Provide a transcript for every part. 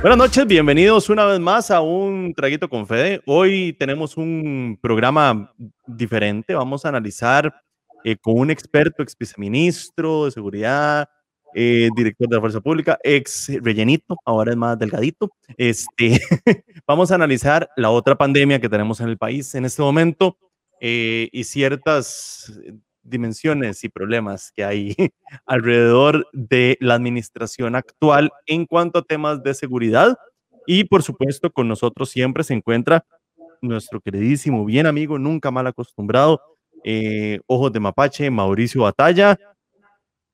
Buenas noches, bienvenidos una vez más a un Traguito con Fede. Hoy tenemos un programa diferente. Vamos a analizar eh, con un experto, ex viceministro de seguridad, eh, director de la Fuerza Pública, ex rellenito, ahora es más delgadito. Este, vamos a analizar la otra pandemia que tenemos en el país en este momento eh, y ciertas dimensiones y problemas que hay alrededor de la administración actual en cuanto a temas de seguridad. Y por supuesto, con nosotros siempre se encuentra nuestro queridísimo, bien amigo, nunca mal acostumbrado, eh, Ojos de Mapache, Mauricio Batalla.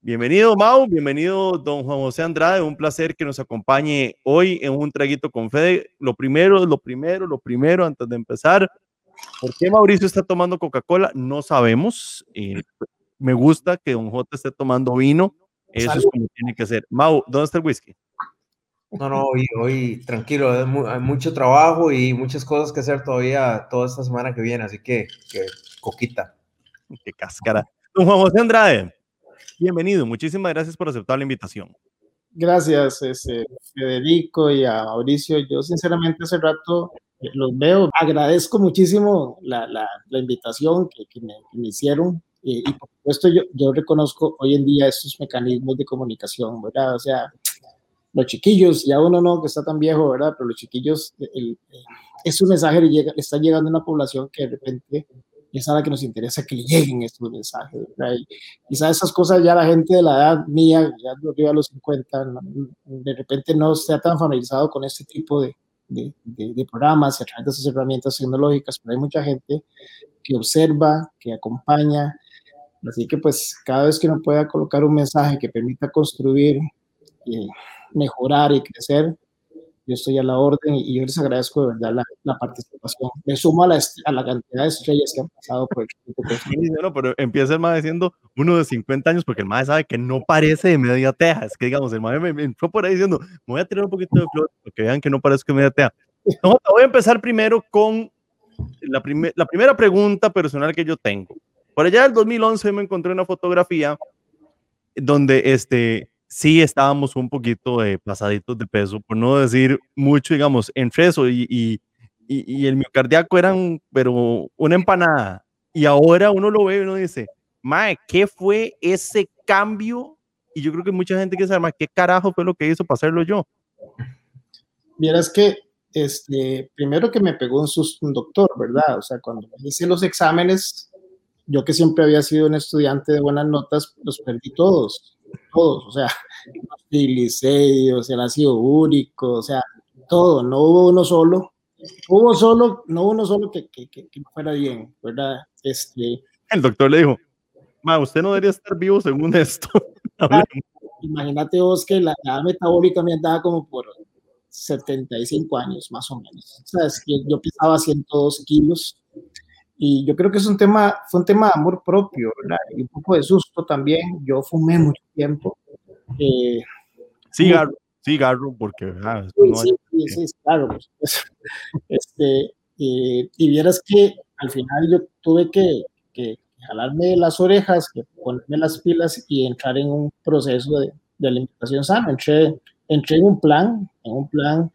Bienvenido, Mau, bienvenido, don Juan José Andrade, un placer que nos acompañe hoy en un traguito con Fede. Lo primero, lo primero, lo primero, antes de empezar, ¿Por qué Mauricio está tomando Coca-Cola? No sabemos. Eh, me gusta que Don J esté tomando vino. Eso es como tiene que ser. Mau, ¿dónde está el whisky? No, no, hoy, hoy tranquilo, hay mucho trabajo y muchas cosas que hacer todavía toda esta semana que viene, así que, que coquita. Qué cáscara. Don Juan José Andrade, bienvenido, muchísimas gracias por aceptar la invitación. Gracias, ese, Federico y a Mauricio. Yo sinceramente hace rato los veo. Agradezco muchísimo la, la, la invitación que, que, me, que, me, hicieron y, por supuesto yo, yo, reconozco hoy en día estos mecanismos de comunicación, ¿verdad? O sea, los chiquillos, ya uno no que está tan viejo, ¿verdad? Pero los chiquillos, el, el, un mensaje le, llega, le está llegando a una población que de repente es a la que nos interesa que le lleguen estos mensajes, ¿verdad? Y quizás esas cosas ya la gente de la edad mía, ya arriba a los 50, de repente no está tan familiarizado con este tipo de, de, programas y a través de esas herramientas tecnológicas, pero hay mucha gente que observa, que acompaña, así que pues cada vez que uno pueda colocar un mensaje que permita construir, eh, mejorar y crecer, yo estoy a la orden y yo les agradezco de verdad la, la participación. Me sumo a la, a la, cantidad de estrellas que han pasado por el sí, no, pero empieza el más diciendo uno de 50 años, porque el más sabe que no parece de media teja. Es que, digamos, el más me, me fue por ahí diciendo, me voy a tirar un poquito de flor, para que vean que no parezco de media teja. No, voy a empezar primero con la, primer, la primera pregunta personal que yo tengo. Por allá del 2011 me encontré una fotografía donde este, sí estábamos un poquito eh, pasaditos de peso, por no decir mucho, digamos, entre eso y, y, y, el miocardíaco eran, pero una empanada. Y ahora uno lo ve y uno dice, Mae, ¿qué fue ese cambio? Y yo creo que mucha gente quiere saber, ¿qué carajo fue lo que hizo para hacerlo yo? Vieras que, este, primero que me pegó un susto un doctor, ¿verdad? O sea, cuando hice los exámenes, yo que siempre había sido un estudiante de buenas notas, los perdí todos todos, o sea, triglicéridos, el ácido úrico, o sea, todo, no hubo uno solo, hubo solo, no hubo uno solo que, que, que, que fuera bien, ¿verdad? Este, el doctor le dijo, ma, usted no debería estar vivo según esto. Imagínate vos que la edad metabólica me andaba como por 75 años, más o menos. O sea, es que yo pesaba 102 kilos, y yo creo que es un tema, fue un tema de amor propio, ¿verdad? Y un poco de susto también. Yo fumé mucho tiempo. Eh, cigarro, cigarro, porque... Ah, sí, no hay... sí, sí, claro. Pues, este, eh, y vieras que al final yo tuve que, que, jalarme las orejas, que ponerme las pilas y entrar en un proceso de, de alimentación sana. Entré, entré en un plan, en un plan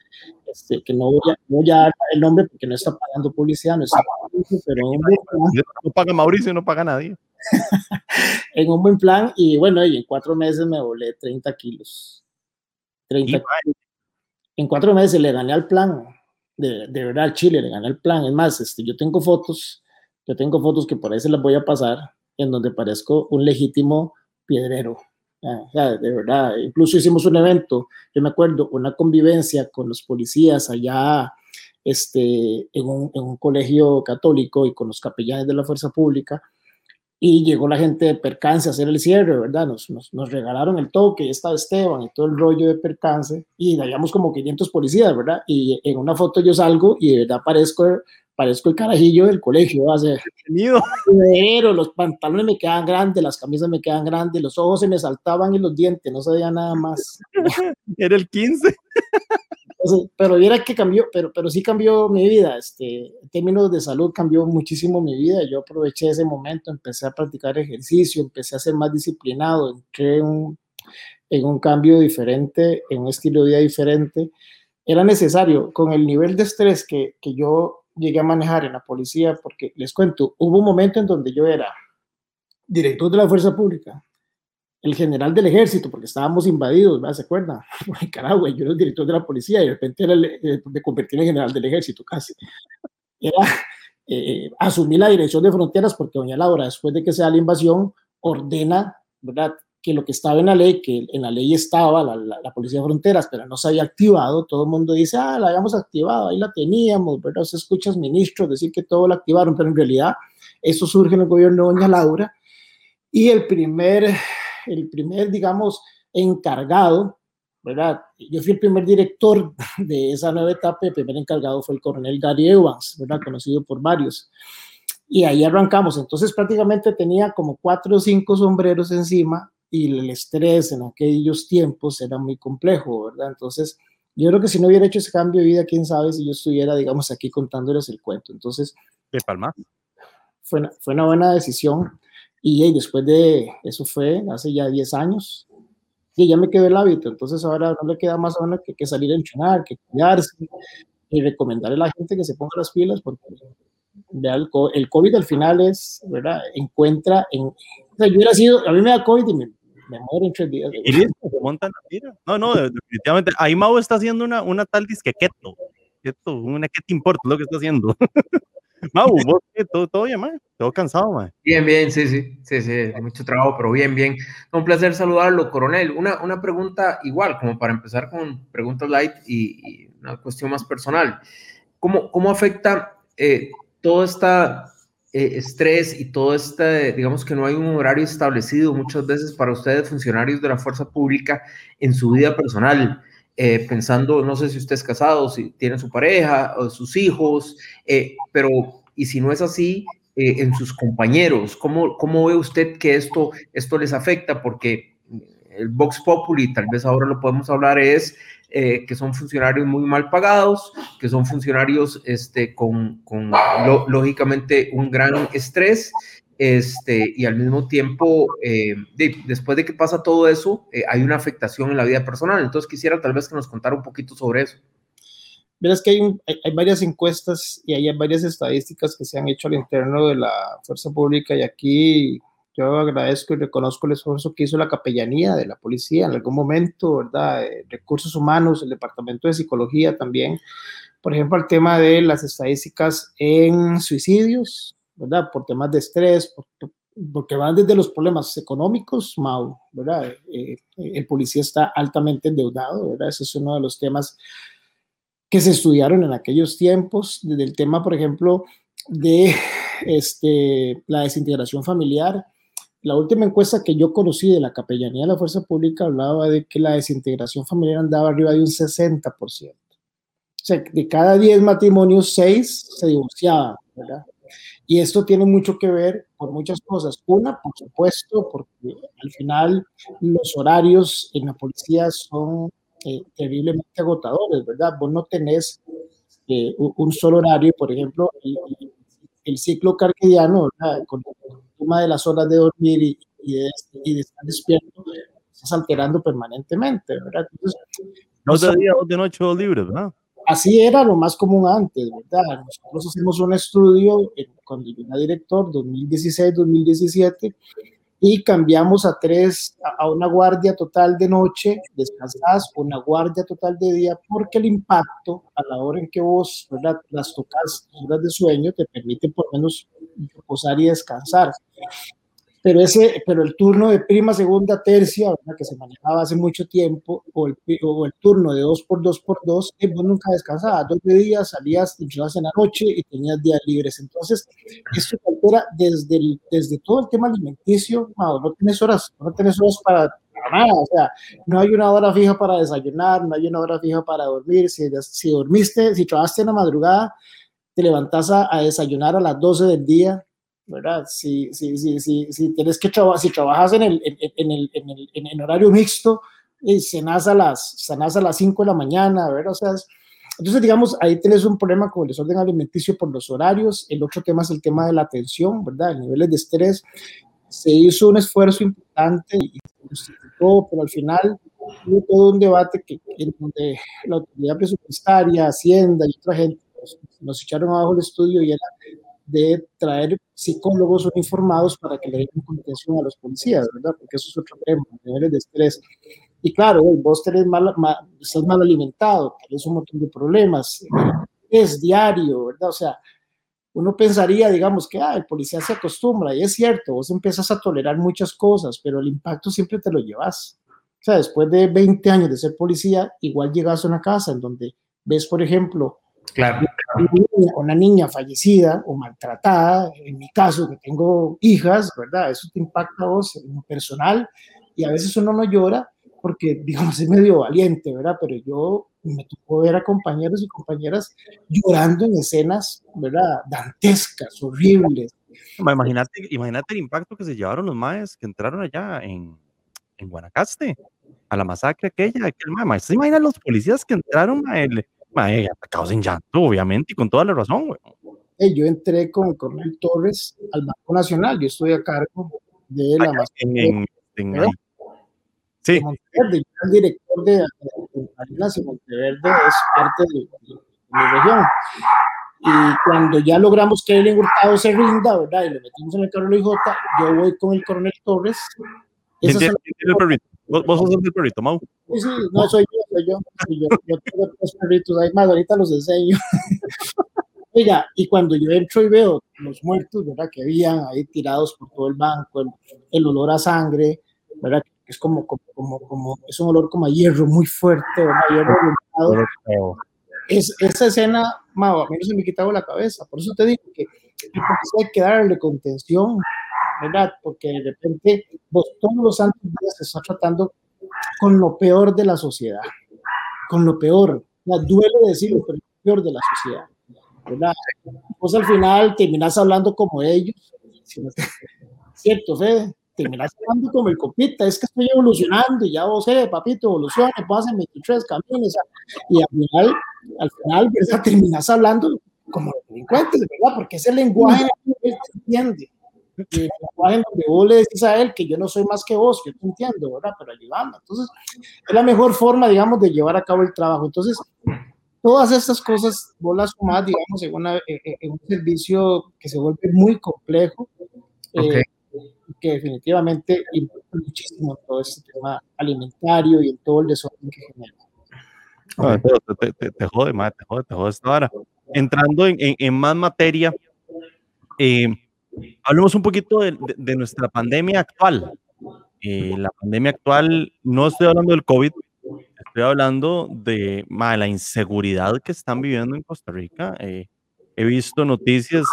este, que no voy, a, no voy a dar el nombre porque no está pagando publicidad, no está pagando, pero un buen plan. no paga Mauricio, no paga nadie. en un buen plan y bueno, y en cuatro meses me volé 30 kilos. 30 kilos. En cuatro meses le gané al plan, de, de verdad al Chile le gané al plan. Es más, este, yo tengo fotos, yo tengo fotos que por ahí se las voy a pasar, en donde parezco un legítimo piedrero. Sea, de verdad, incluso hicimos un evento, yo me acuerdo, una convivencia con los policías allá este, en, un, en un colegio católico y con los capellanes de la fuerza pública, y llegó la gente de percance a hacer el cierre, ¿verdad? Nos, nos, nos, regalaron el toque, y estaba Esteban y todo el rollo de percance, y habíamos como 500 policías, ¿verdad? Y en una foto yo salgo y de verdad parezco parezco el carajillo del colegio, hace pero los pantalones me quedan grandes, las camisas me quedan grandes, los ojos se me saltaban y los dientes, no sabía nada más. Era el 15. Pero viera que cambió, pero, pero sí cambió mi vida, este, en términos de salud cambió muchísimo mi vida, yo aproveché ese momento, empecé a practicar ejercicio, empecé a ser más disciplinado, entré en un, en un cambio diferente, en un estilo de vida diferente, era necesario con el nivel de estrés que, que yo llegué a manejar en la policía, porque les cuento, hubo un momento en donde yo era director de la fuerza pública, el general del ejército, porque estábamos invadidos, ¿verdad? ¿se acuerdan? Nicaragua, yo era el director de la policía y de repente era el, eh, me convertí en general del ejército casi. Era, eh, asumí la dirección de fronteras porque doña Laura, después de que se da la invasión, ordena, ¿verdad? que lo que estaba en la ley, que en la ley estaba la, la, Policía de Fronteras, pero no se había activado, todo el mundo dice, ah, la habíamos activado, ahí la teníamos, ¿verdad? Se escuchas ministros decir que todo lo activaron, pero en realidad eso surge en el gobierno de doña Laura. Y el primer, el primer, digamos, encargado, ¿verdad? Yo fui el primer director de esa nueva etapa, el primer encargado fue el coronel Gary Evans, ¿verdad? Conocido por varios. Y ahí arrancamos. Entonces prácticamente tenía como cuatro o cinco sombreros encima y el estrés en aquellos tiempos era muy complejo, ¿verdad? Entonces, yo creo que si no hubiera hecho ese cambio de vida, quién sabe si yo estuviera, digamos, aquí contándoles el cuento. Entonces, de Palma. Fue una, fue una buena decisión y, después de eso fue hace ya 10 años y ya me quedó el hábito. Entonces, ahora no le queda más a uno que, que salir a entrenar, que cuidarse y recomendarle a la gente que se ponga las pilas porque el COVID al final es, ¿verdad? Encuentra en... O sea, yo hubiera sido, a mí me da COVID y me, me muero en tres días. Y listo, se montan la tira. No, no, definitivamente. Ahí Mau está haciendo una, una tal disque keto. Keto, una que te importa lo que está haciendo. Mau, vos todo, todo bien, man. Todo cansado, man. Bien, bien, sí, sí, sí, sí, mucho trabajo, pero bien, bien. Un placer saludarlo, coronel. Una, una pregunta igual, como para empezar con preguntas light y, y una cuestión más personal. ¿Cómo, cómo afecta eh, todo esta eh, estrés y todo este, digamos que no hay un horario establecido muchas veces para ustedes, funcionarios de la fuerza pública, en su vida personal. Eh, pensando, no sé si usted es casado, si tiene su pareja sus hijos, eh, pero y si no es así, en sus compañeros, ¿cómo, ¿cómo ve usted que esto, esto les afecta? Porque el Vox Populi, tal vez ahora lo podemos hablar, es eh, que son funcionarios muy mal pagados, que son funcionarios este, con, con lógicamente un gran estrés este, y al mismo tiempo, eh, después de que pasa todo eso, eh, hay una afectación en la vida personal. Entonces quisiera tal vez que nos contara un poquito sobre eso. Verás que hay, hay, varias encuestas y hay varias estadísticas que se han hecho al interno de la fuerza pública y aquí yo agradezco y reconozco el esfuerzo que hizo la capellanía de la policía en algún momento, ¿verdad? Eh, recursos humanos, el departamento de psicología también. Por ejemplo, el tema de las estadísticas en suicidios, ¿verdad? Por temas de estrés, porque van desde los problemas económicos, Mau, ¿verdad? Eh, el policía está altamente endeudado, ¿verdad? Ese es uno de los temas que se estudiaron en aquellos tiempos, desde el tema, por ejemplo, de este, la desintegración familiar, la última encuesta que yo conocí de la capellanía de la fuerza pública hablaba de que la desintegración familiar andaba arriba de un 60%. O sea, de cada 10 matrimonios, 6 se divorciaban, ¿verdad? Y esto tiene mucho que ver con muchas cosas. Una, por supuesto, porque al final los horarios en la policía son eh, terriblemente agotadores, ¿verdad? Vos no tenés eh, un solo horario, por ejemplo, el, el ciclo cardiano, ¿verdad? Con de las horas de dormir y, y, de, estar despierto, estás alterando permanentemente, ¿verdad? Entonces, no de día, de noche, libres, ¿verdad? Así era lo más común antes, ¿verdad? Nosotros hicimos un estudio cuando yo era director, 2016-2017, y cambiamos a tres, a una guardia total de noche, descansas, una guardia total de día, porque el impacto a la hora en que vos ¿verdad? las tocas, horas de sueño, te permite por lo menos reposar y descansar pero, ese, pero el turno de prima, segunda, tercia, que se manejaba hace mucho tiempo, o el, o el turno de dos por dos por dos, eh, vos nunca descansabas, dos días salías, entrabas en la noche y tenías días libres. Entonces, esto te altera desde, desde todo el tema alimenticio, no, no tienes horas, no tienes horas para, nada, o sea, no hay una hora fija para desayunar, no hay una hora fija para dormir, si, si dormiste, si trabajaste en la madrugada, te levantas a, a desayunar a las 12 del día, ¿verdad? Si, si, si, si, si tienes que si trabajas en el, en, en, el, en el horario mixto, y cenas a las, cenas a las 5 de la mañana, ¿verdad? O sea, entonces, digamos, ahí tienes un problema con el desorden alimenticio por los horarios. El otro tema es el tema de la atención, ¿verdad? El niveles de estrés. Se hizo un esfuerzo importante y pero al final hubo todo un debate que, en donde la autoridad presupuestaria, Hacienda y otra gente pues, nos echaron abajo el estudio y era de traer psicólogos uniformados para que le den contención a los policías, ¿verdad? Porque eso es otro tema, niveles de estrés. Y claro, vos tenés mal, mal, estás mal alimentado, tenés un montón de problemas, es diario, ¿verdad? O sea, uno pensaría, digamos, que ah, el policía se acostumbra, y es cierto, vos empiezas a tolerar muchas cosas, pero el impacto siempre te lo llevas. O sea, después de 20 años de ser policía, igual llegas a una casa en donde ves, por ejemplo, claro. una, niña, una niña fallecida o maltratada, en mi caso, que tengo hijas, ¿verdad? Eso te impacta a vos en lo personal, y a veces uno no llora porque, digamos, es medio valiente, ¿verdad? Pero yo me tocó ver a compañeros y compañeras llorando en escenas, ¿verdad? Dantescas, horribles. Imagínate, imagínate el impacto que se llevaron los maes que entraron allá en, en Guanacaste, a la masacre aquella, aquel mae, ¿se imaginan los policías que entraron a él? Mae, atacados en llanto, obviamente, y con toda la razón, güey. Yo entré con el coronel Torres al Banco Nacional, yo estoy a cargo de la masacre. En, en, en, Sí. Monteverde, el director de, Marinas y Monteverde es parte de, de, de, mi región. Y cuando ya logramos que el Hurtado se rinda, ¿verdad? Y lo metimos en el carro IJ, yo voy con el coronel Torres. ¿Quién tiene, el perrito? ¿Vos, ¿Vos, sos el perrito, Mau? Sí, sí, no soy yo, soy yo. Soy yo, yo tengo tres perritos, ahí más, ahorita los enseño. Oiga, y cuando yo entro y veo los muertos, ¿verdad? Que habían ahí tirados por todo el banco, el, el olor a sangre, ¿verdad? es como, como, como, como, es un olor como a hierro muy fuerte, ¿verdad? Hierro es, esa escena, Mau, a mí no se me quitaba la cabeza, por eso te digo que hay que darle contención, ¿verdad? Porque de repente vos todos los santos días se está tratando con lo peor de la sociedad, con lo peor, ¿verdad? duele decirlo, pero lo peor de la sociedad, ¿verdad? Vos al final terminás hablando como ellos, ¿cierto, Fede? terminas hablando como el copita, es que estoy evolucionando y ya vos sé, papito, evolucione, pasen 23 caminos, y al final, al final, ¿verdad? terminas hablando como delincuentes, ¿verdad? Porque ese lenguaje él te entiende. El lenguaje donde vos le decís a él que yo no soy más que vos, yo te entiendo, ¿verdad? Pero ayudando. Entonces, es la mejor forma, digamos, de llevar a cabo el trabajo. Entonces, todas estas cosas vos las sumás, digamos, en, una, en, un servicio que se vuelve muy complejo. Okay. Eh, que definitivamente importa muchísimo todo este tema alimentario y en todo el desorden que genera. No, te, te, te, jode, madre, te jode, te jode esta hora. Entrando en, en, en más materia, eh, hablemos un poquito de, de, de nuestra pandemia actual. Eh, la pandemia actual, no estoy hablando del COVID, estoy hablando de madre, la inseguridad que están viviendo en Costa Rica. Eh, he visto noticias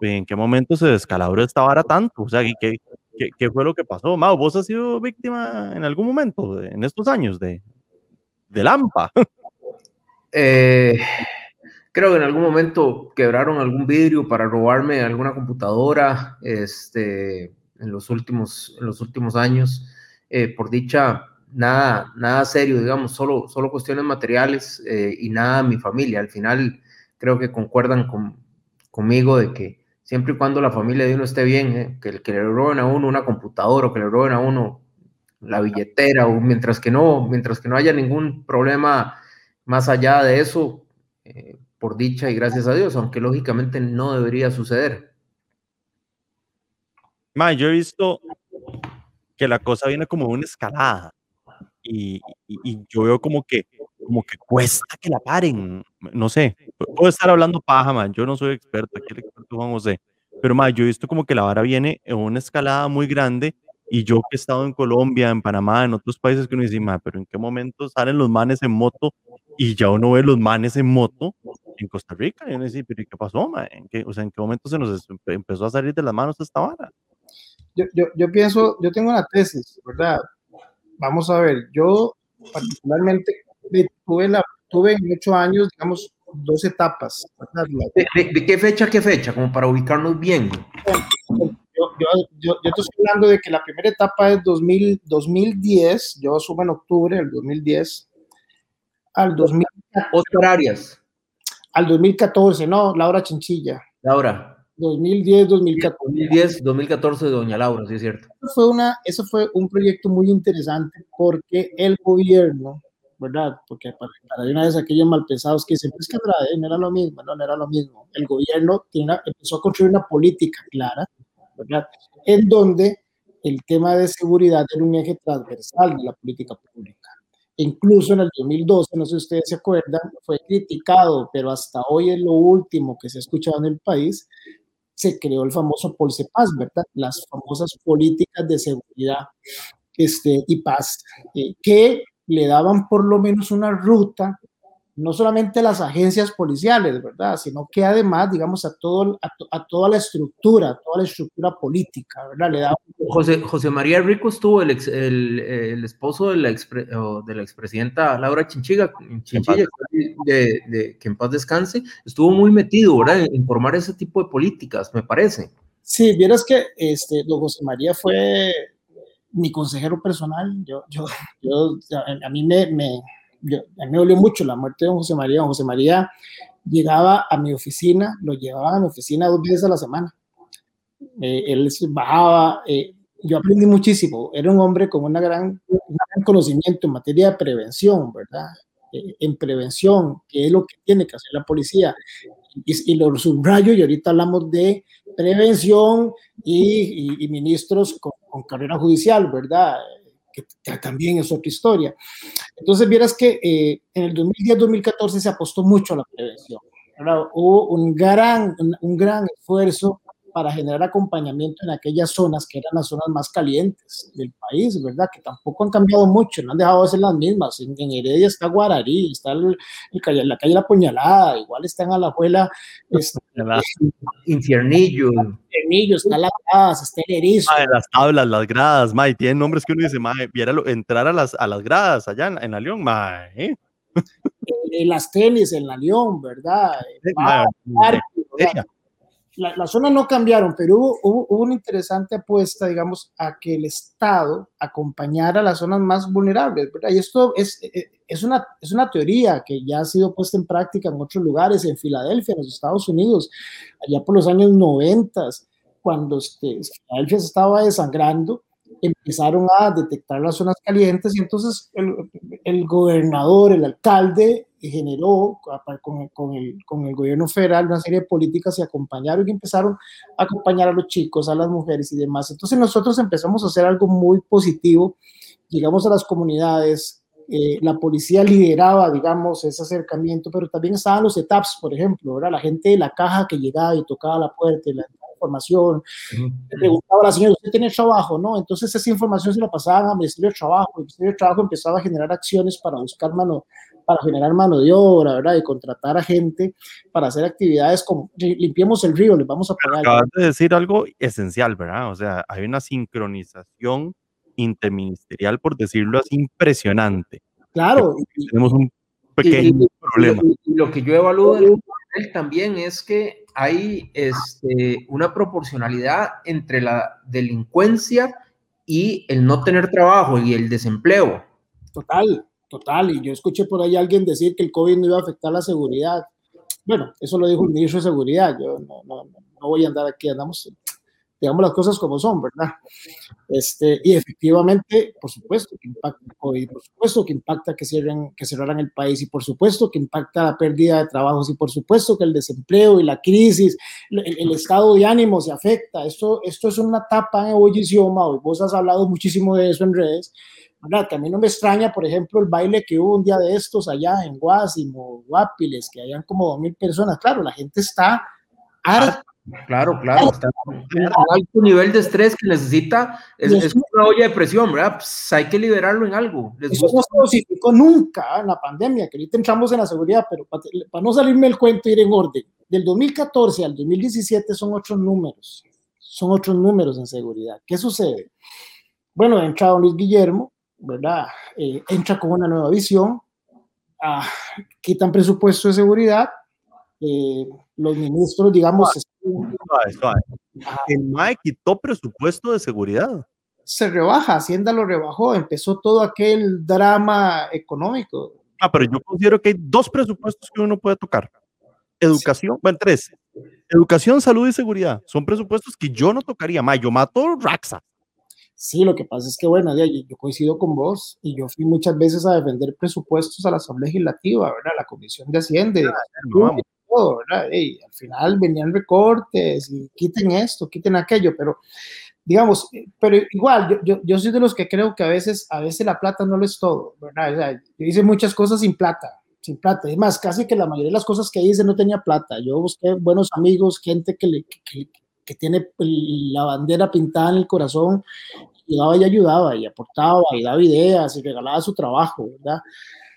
¿en qué momento se descalabró esta vara tanto? O sea, ¿qué, qué, qué fue lo que pasó? Mau, ¿vos has sido víctima en algún momento de, en estos años de, de Lampa? Eh, creo que en algún momento quebraron algún vidrio para robarme alguna computadora este, en, los últimos, en los últimos años. Eh, por dicha, nada, nada serio, digamos, solo, solo cuestiones materiales eh, y nada mi familia. Al final creo que concuerdan con, conmigo de que siempre y cuando la familia de uno esté bien, ¿eh? que, que le roben a uno una computadora o que le roben a uno la billetera, o mientras que no, mientras que no haya ningún problema más allá de eso, eh, por dicha y gracias a Dios, aunque lógicamente no debería suceder. Ma, yo he visto que la cosa viene como una escalada y, y, y yo veo como que como que cuesta que la paren. No sé, puedo estar hablando paja, man. Yo no soy experto, aquí el experto Juan José. Pero, man, yo he visto como que la vara viene en una escalada muy grande. Y yo que he estado en Colombia, en Panamá, en otros países que uno dice, pero ¿en qué momento salen los manes en moto? Y ya uno ve los manes en moto en Costa Rica. Y uno dice, pero ¿qué pasó, man? ¿En qué, o sea, ¿en qué momento se nos empezó a salir de las manos esta vara? Yo, yo, yo pienso, yo tengo una tesis, ¿verdad? Vamos a ver, yo particularmente tuve, la, tuve en ocho años, digamos, dos etapas. ¿De, de, de qué fecha qué fecha? Como para ubicarnos bien. Yo, yo, yo, estoy hablando de que la primera etapa es 2000, 2010, yo asumo en octubre del 2010, al 2014. Oscar Arias. Al 2014, no, Laura Chinchilla. Laura. 2010, 2014. 2010, 2014 de Doña Laura, sí es cierto. Eso fue, una, eso fue un proyecto muy interesante porque el gobierno, ¿verdad? Porque para, para una vez aquellos malpensados que dicen, es que no era lo mismo, no, no era lo mismo. El gobierno tiene empezó a construir una política clara, ¿verdad? En donde el tema de seguridad era un eje transversal de la política pública. Incluso en el 2012, no sé si ustedes se acuerdan, fue criticado, pero hasta hoy es lo último que se ha escuchado en el país, se creó el famoso Polsepaz, ¿verdad? Las famosas políticas de seguridad este, y paz, eh, que le daban por lo menos una ruta no solamente las agencias policiales, ¿verdad? Sino que además, digamos, a, todo, a, toda la estructura, a toda la estructura política, ¿verdad? Le da... José, José María Rico estuvo el, el, el esposo de la, expre, de la expresidenta Laura Chinchiga, Chinchilla, de, de, que en paz descanse, estuvo muy metido, ¿verdad? En formar ese tipo de políticas, me parece. Sí, vieras que este, don José María fue mi consejero personal, yo, yo, yo a mí me, me a mí me dolió mucho la muerte de don José María. Don José María llegaba a mi oficina, lo llevaba a mi oficina dos veces a la semana. Eh, él bajaba, eh, yo aprendí muchísimo. Era un hombre con una gran, un gran conocimiento en materia de prevención, ¿verdad? Eh, en prevención, que es lo que tiene que hacer la policía. Y, y lo subrayo, y ahorita hablamos de prevención y, y, y ministros con, con carrera judicial, ¿verdad? Que también es otra historia. Entonces, vieras que eh, en el 2010-2014 se apostó mucho a la prevención. Hubo un gran, un gran esfuerzo para generar acompañamiento en aquellas zonas que eran las zonas más calientes del país, ¿verdad? Que tampoco han cambiado mucho, no han dejado de ser las mismas. En, Heredia está Guararí, está el, el, la calle La Puñalada, igual está en Alajuela. Está, Infiernillo. Infiernillo, está La Gradas, está el Erizo. las tablas, las gradas, mae, tienen nombres que uno dice, mae, entrar a las, a las gradas allá en, en la León, mae. ¿eh? Las tenis en la León, ¿verdad? ¿verdad? Las la zonas no cambiaron, pero hubo, hubo, una interesante apuesta, digamos, a que el Estado acompañara a las zonas más vulnerables, ¿verdad? Y esto es, eh, eh, es, una, es una teoría que ya ha sido puesta en práctica en otros lugares, en Filadelfia, en los Estados Unidos, allá por los años 90, cuando este, Filadelfia se estaba desangrando, empezaron a detectar las zonas calientes y entonces el, el gobernador, el alcalde, generó con, con, el, con, el, gobierno federal una serie de políticas y acompañaron y empezaron a acompañar a los chicos, a las mujeres y demás. Entonces nosotros empezamos a hacer algo muy positivo, llegamos a las comunidades, eh, la policía lideraba, digamos, ese acercamiento, pero también estaban los etaps, por ejemplo, ¿verdad? la gente de la caja que llegaba y tocaba la puerta y la información, le preguntaba a la señora, ¿usted tiene trabajo? ¿no? Entonces esa información se la pasaban al Ministerio de Trabajo, el Ministerio de Trabajo empezaba a generar acciones para buscar mano, para generar mano de obra, ¿verdad? Y contratar a gente para hacer actividades como limpiemos el río, les vamos a pagar. Acabas de decir algo esencial, ¿verdad? O sea, hay una sincronización interministerial, por decirlo así, impresionante. Claro. Tenemos un pequeño problema. Y, lo que yo evalúo de él también es que hay este, una proporcionalidad entre la delincuencia y el no tener trabajo y el desempleo. Total, total. Y yo escuché por ahí a alguien decir que el COVID no iba a afectar la seguridad. Bueno, eso lo dijo el ministro de Seguridad. Yo no, no, no voy a andar aquí, andamos digamos las cosas como son, ¿verdad? Este, y efectivamente, por supuesto que impacta COVID, por supuesto que impacta que, cierren, que cerraran el país, y por supuesto que impacta la pérdida de trabajos, y por supuesto que el desempleo y la crisis, el, el estado de ánimo se afecta. Esto, esto es una etapa en ebullición, Mau, vos has hablado muchísimo de eso en redes, ¿verdad? Que a mí no me extraña, por ejemplo, el baile que hubo un día de estos allá en Guásimo, Guapiles, que hayan como dos mil personas. Claro, la gente está harta Claro, claro, está un alto nivel de estrés que necesita, es, es una olla de presión, ¿verdad? Pues hay que liberarlo en algo. Eso no se dosificó nunca en la pandemia, que ahorita entramos en la seguridad, pero para, para no salirme el cuento, ir en orden. Del 2014 al 2017 son otros números, son otros números en seguridad. ¿Qué sucede? Bueno, entra don Luis Guillermo, ¿verdad? Eh, entra con una nueva visión, ah, quitan presupuesto de seguridad, eh, los ministros, digamos... Suave, suave. El MAE quitó presupuesto de seguridad. Se rebaja, Hacienda lo rebajó, empezó todo aquel drama económico. Ah, pero yo considero que hay dos presupuestos que uno puede tocar. Educación, sí. bueno, tres. Educación, salud y seguridad son presupuestos que yo no tocaría más. Yo mato Raxa. Sí, lo que pasa es que, bueno, yo coincido con vos y yo fui muchas veces a defender presupuestos a la Asamblea Legislativa, ¿verdad? La Comisión de Hacienda. Ah, todo, ¿verdad? Y al final venían recortes y quiten esto, quiten aquello, pero digamos, pero igual, yo, yo, yo, soy de los que creo que a veces, a veces la plata no lo es todo, ¿verdad? O sea, yo hice muchas cosas sin plata, sin plata. Es más, casi que la mayoría de las cosas que hice no tenía plata. Yo busqué buenos amigos, gente que, le, que, que tiene la bandera pintada en el corazón, y daba y ayudaba, y aportaba, y daba ideas, y regalaba su trabajo, ¿verdad?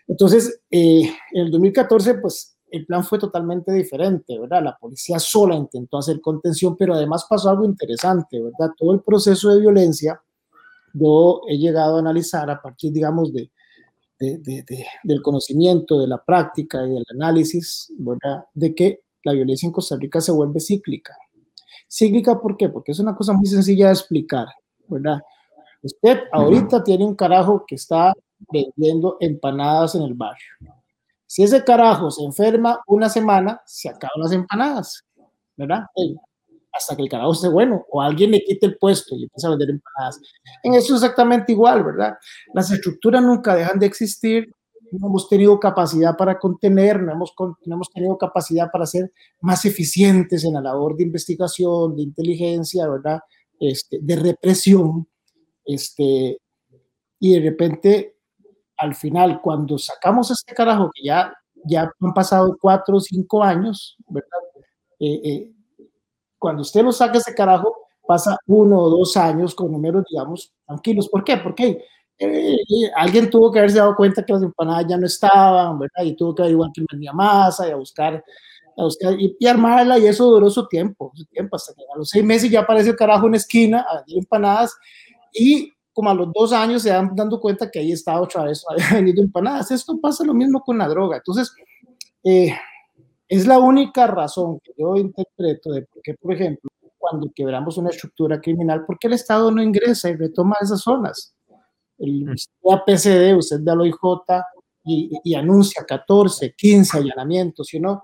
Entonces, eh, en el 2014, pues el plan fue totalmente diferente, ¿verdad? La policía sola intentó hacer contención, pero además pasó algo interesante, ¿verdad? Todo el proceso de violencia, yo he llegado a analizar a partir, digamos, de, de, de, del conocimiento, de la práctica y del análisis, ¿verdad? De que la violencia en Costa Rica se vuelve cíclica. Cíclica, ¿por qué? Porque es una cosa muy sencilla de explicar, ¿verdad? Usted ahorita tiene un carajo que está vendiendo empanadas en el barrio si ese carajo se enferma una semana, se acaban las empanadas, ¿verdad? Hasta que el carajo esté bueno o alguien le quite el puesto y empieza a vender empanadas. En eso es exactamente igual, ¿verdad? Las estructuras nunca dejan de existir. No hemos tenido capacidad para contener, no hemos, no hemos tenido capacidad para ser más eficientes en la labor de investigación, de inteligencia, ¿verdad? Este, de represión. Este, y de repente al final, cuando sacamos este carajo, que ya, ya han pasado cuatro o cinco años, ¿verdad? Eh, eh, cuando usted lo saca ese carajo, pasa uno o dos años con números, digamos, tranquilos. ¿Por qué? Porque eh, alguien tuvo que haberse dado cuenta que las empanadas ya no estaban, ¿verdad? Y tuvo que averiguar quién vendía masa y a buscar, a buscar y, armarla, y eso duró su tiempo, su tiempo, hasta que a los seis meses ya aparece el carajo en esquina a vender empanadas y como a los dos años se dan dando cuenta que ahí está otra vez, había venido empanadas. Esto pasa lo mismo con la droga. Entonces, eh, es la única razón que yo interpreto de por qué, por ejemplo, cuando quebramos una estructura criminal, ¿por qué el Estado no ingresa y retoma esas zonas? El mm. APCD, usted da al OIJ y, y anuncia 14, 15 allanamientos, si no,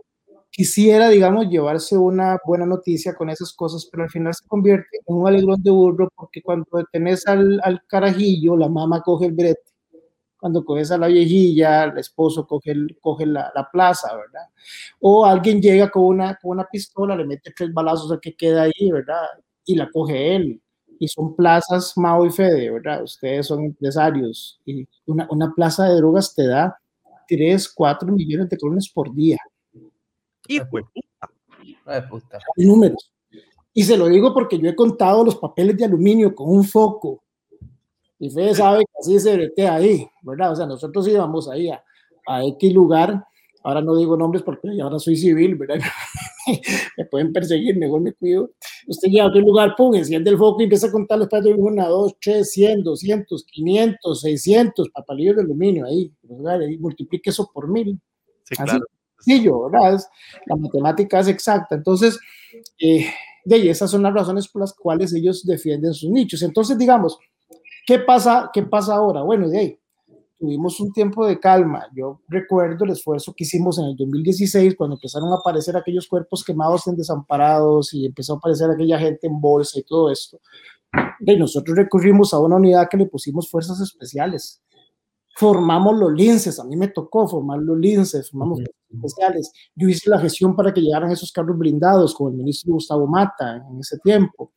quisiera, digamos, llevarse una buena noticia con esas cosas, pero al final se convierte en un alegrón de burro porque cuando detenés al, al carajillo, la mamá coge el brete. Cuando coges a la viejilla, el esposo coge, el, coge la, la, plaza, ¿verdad? O alguien llega con una, con una pistola, le mete tres balazos al que queda ahí, ¿verdad? Y la coge él. Y son plazas Mao y Fede, ¿verdad? Ustedes son empresarios. Y una, una plaza de drogas te da 3, 4 millones de colones por día. Hijo de puta. Números. Y se lo digo porque yo he contado los papeles de aluminio con un foco. Y Fede sabe que así se bretea ahí, ¿verdad? O sea, nosotros íbamos ahí a, a X lugar. Ahora no digo nombres porque ahora soy civil, ¿verdad? me pueden perseguir, mejor me cuido. Usted llega a otro lugar, pum, enciende el foco y empieza a contar los papeles de una, dos, tres, cien, doscientos, quinientos, seiscientos papalillos de aluminio ahí. Y multiplique eso por mil. Sí, claro sencillo, ¿verdad? la matemática es exacta. Entonces, eh, de ahí, esas son las razones por las cuales ellos defienden sus nichos. Entonces, digamos, ¿qué pasa, qué pasa ahora? Bueno, de ahí, tuvimos un tiempo de calma. Yo recuerdo el esfuerzo que hicimos en el 2016 cuando empezaron a aparecer aquellos cuerpos quemados en desamparados y empezó a aparecer aquella gente en bolsa y todo esto. Y nosotros recurrimos a una unidad que le pusimos fuerzas especiales formamos los linces, a mí me tocó formar los linces, formamos especiales. Yo hice la gestión para que llegaran esos carros blindados con el ministro Gustavo Mata en ese tiempo.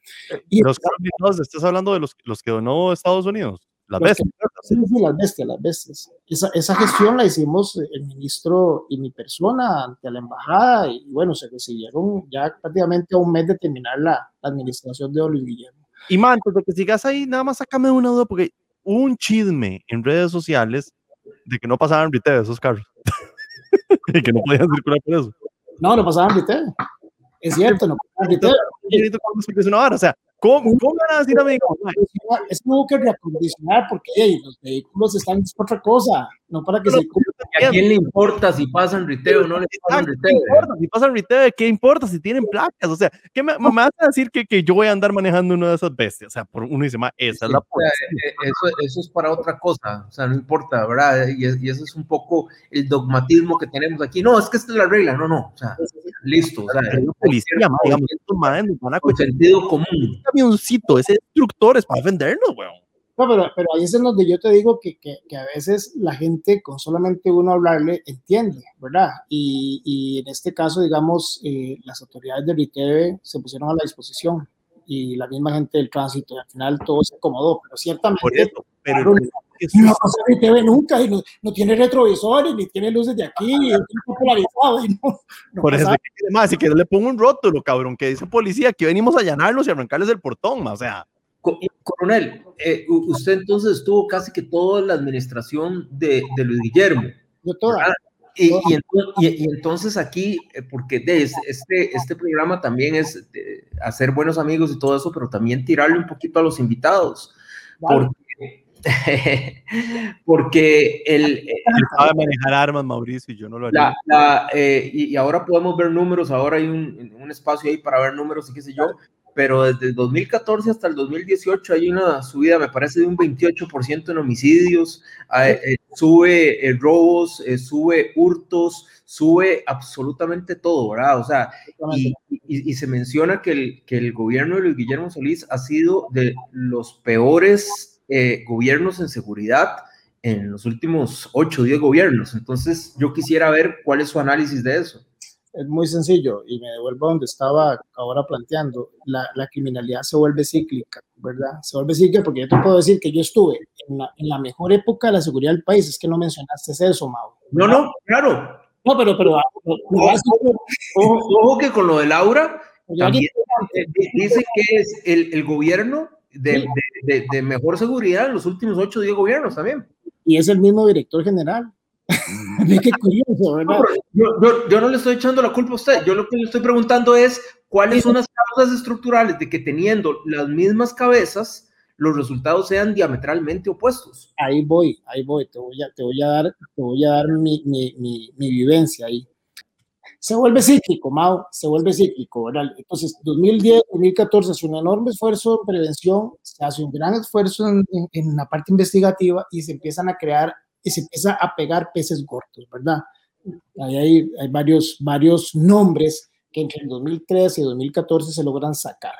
Y los carros blindados, estás hablando de los, los que donó Estados Unidos. Las bestias. Sí, sí, las bestias, las bestias. Esa, esa, gestión la hicimos el ministro y mi persona ante la embajada y bueno, se recibieron ya prácticamente a un mes de terminar la, administración de Oliver Guillermo. Y man, antes de que sigas ahí, nada más sácame una duda porque un chisme en redes sociales de que no pasaban retail esos carros. y que no podían circular por eso. No, no pasaban retail. Es cierto, no pasaban retail. O sea, ¿Cómo, cómo van a decir a? Es como que reacondicionar porque hey, los vehículos están para otra cosa, no para que se ¿A quién le importa si pasan riteo o no le pasan riteo? ¿Qué importa si pasan riteo? ¿Qué importa si tienen placas? O sea, ¿qué me, me vas a decir que, que, yo voy a andar manejando una de esas bestias? O sea, por uno dice, más, esa es la eh, eso, eso es para otra cosa, o sea, no importa, ¿verdad? Y, y, eso es un poco el dogmatismo que tenemos aquí. No, es que esta es la regla, no, no. O sea, listo. O sea, Pero policía, digamos, con sentido común. Camioncito, ese instructor es para defendernos, weón. No, pero, pero ahí es en donde yo te digo que, que, que, a veces la gente con solamente uno hablarle entiende, ¿verdad? Y, y en este caso, digamos, eh, las autoridades del ITV se pusieron a la disposición y la misma gente del tránsito, y al final todo se acomodó, pero ciertamente... Por eso, pero no pasa el ITV nunca y no, no tiene retrovisores, ni tiene luces de aquí, y es muy popularizado y no, no por eso que, más, si que le pongo un rótulo, cabrón, que dice policía, que venimos a allanarlos y arrancarles el portón, ma, o sea, Co- Coronel, eh, usted entonces estuvo casi que toda la administración de, de Luis Guillermo. yo toda. Y, y ento- y- y entonces aquí, eh, porque de es- este, este programa también es de hacer buenos amigos y todo eso, pero también tirarle un poquito a los invitados. Vale. Porque, porque el, eh, él sabe manejar armas, Mauricio, y yo no lo haría. la, la, eh, y, y ahora podemos ver números, ahora hay un, un espacio ahí para ver números y qué sé yo, pero desde el 2014 hasta el 2018 hay una subida, me parece, de un 28% en homicidios, eh, eh, sube robos, sube hurtos, sube absolutamente todo, ¿verdad? O sea, y, y- y se menciona que el, que el gobierno de Luis Guillermo Solís ha sido de los peores eh, gobiernos en seguridad en los últimos 8 o 10 gobiernos. Entonces, yo quisiera ver cuál es su análisis de eso. es muy sencillo y me devuelvo a donde estaba ahora planteando. La, la criminalidad se vuelve cíclica, ¿verdad? Se vuelve cíclica porque yo te puedo decir que yo estuve en la, en la mejor época de la seguridad del país. Es que no mencionaste eso, Mau. No, no, claro. No, pero, pero, pero- Ojo, ojo, ojo que con lo de Laura, también eh, dice que es el, el gobierno de, de- de- mejor seguridad en los últimos 8 o 10 gobiernos también. y es el mismo director general. Ve qué curioso, ¿verdad? No, yo, yo- yo no le estoy echando la culpa a usted. Yo lo que le estoy preguntando es cuáles son las causas estructurales de que teniendo las mismas cabezas, los resultados sean diametralmente opuestos. Ahí voy, ahí voy. Te voy a, te voy a dar, te voy a dar mi, mi, mi, mi vivencia ahí. Se vuelve cíclico, Mao, se vuelve cíclico, ¿verdad? Entonces, 2010, 2014 hace un enorme esfuerzo en prevención, se hace un gran esfuerzo en, en, en la parte investigativa y se empiezan a crear y se empieza a pegar peces gordos, ¿verdad? Ahí hay, hay varios, varios nombres que entre el 2013 y 2014 se logran sacar.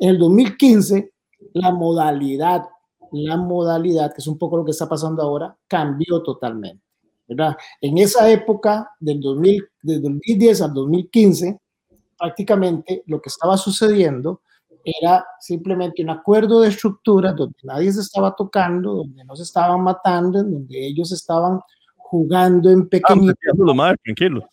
En el 2015, la modalidad, la modalidad, que es un poco lo que está pasando ahora, cambió totalmente. ¿Verdad? En esa época, del 2000, del 2010 al 2015, prácticamente lo que estaba sucediendo era simplemente un acuerdo de estructura donde nadie se estaba tocando, donde no se estaban matando, en donde ellos estaban jugando en Ah, pequeñito. tranquilo, madre, tranquilo.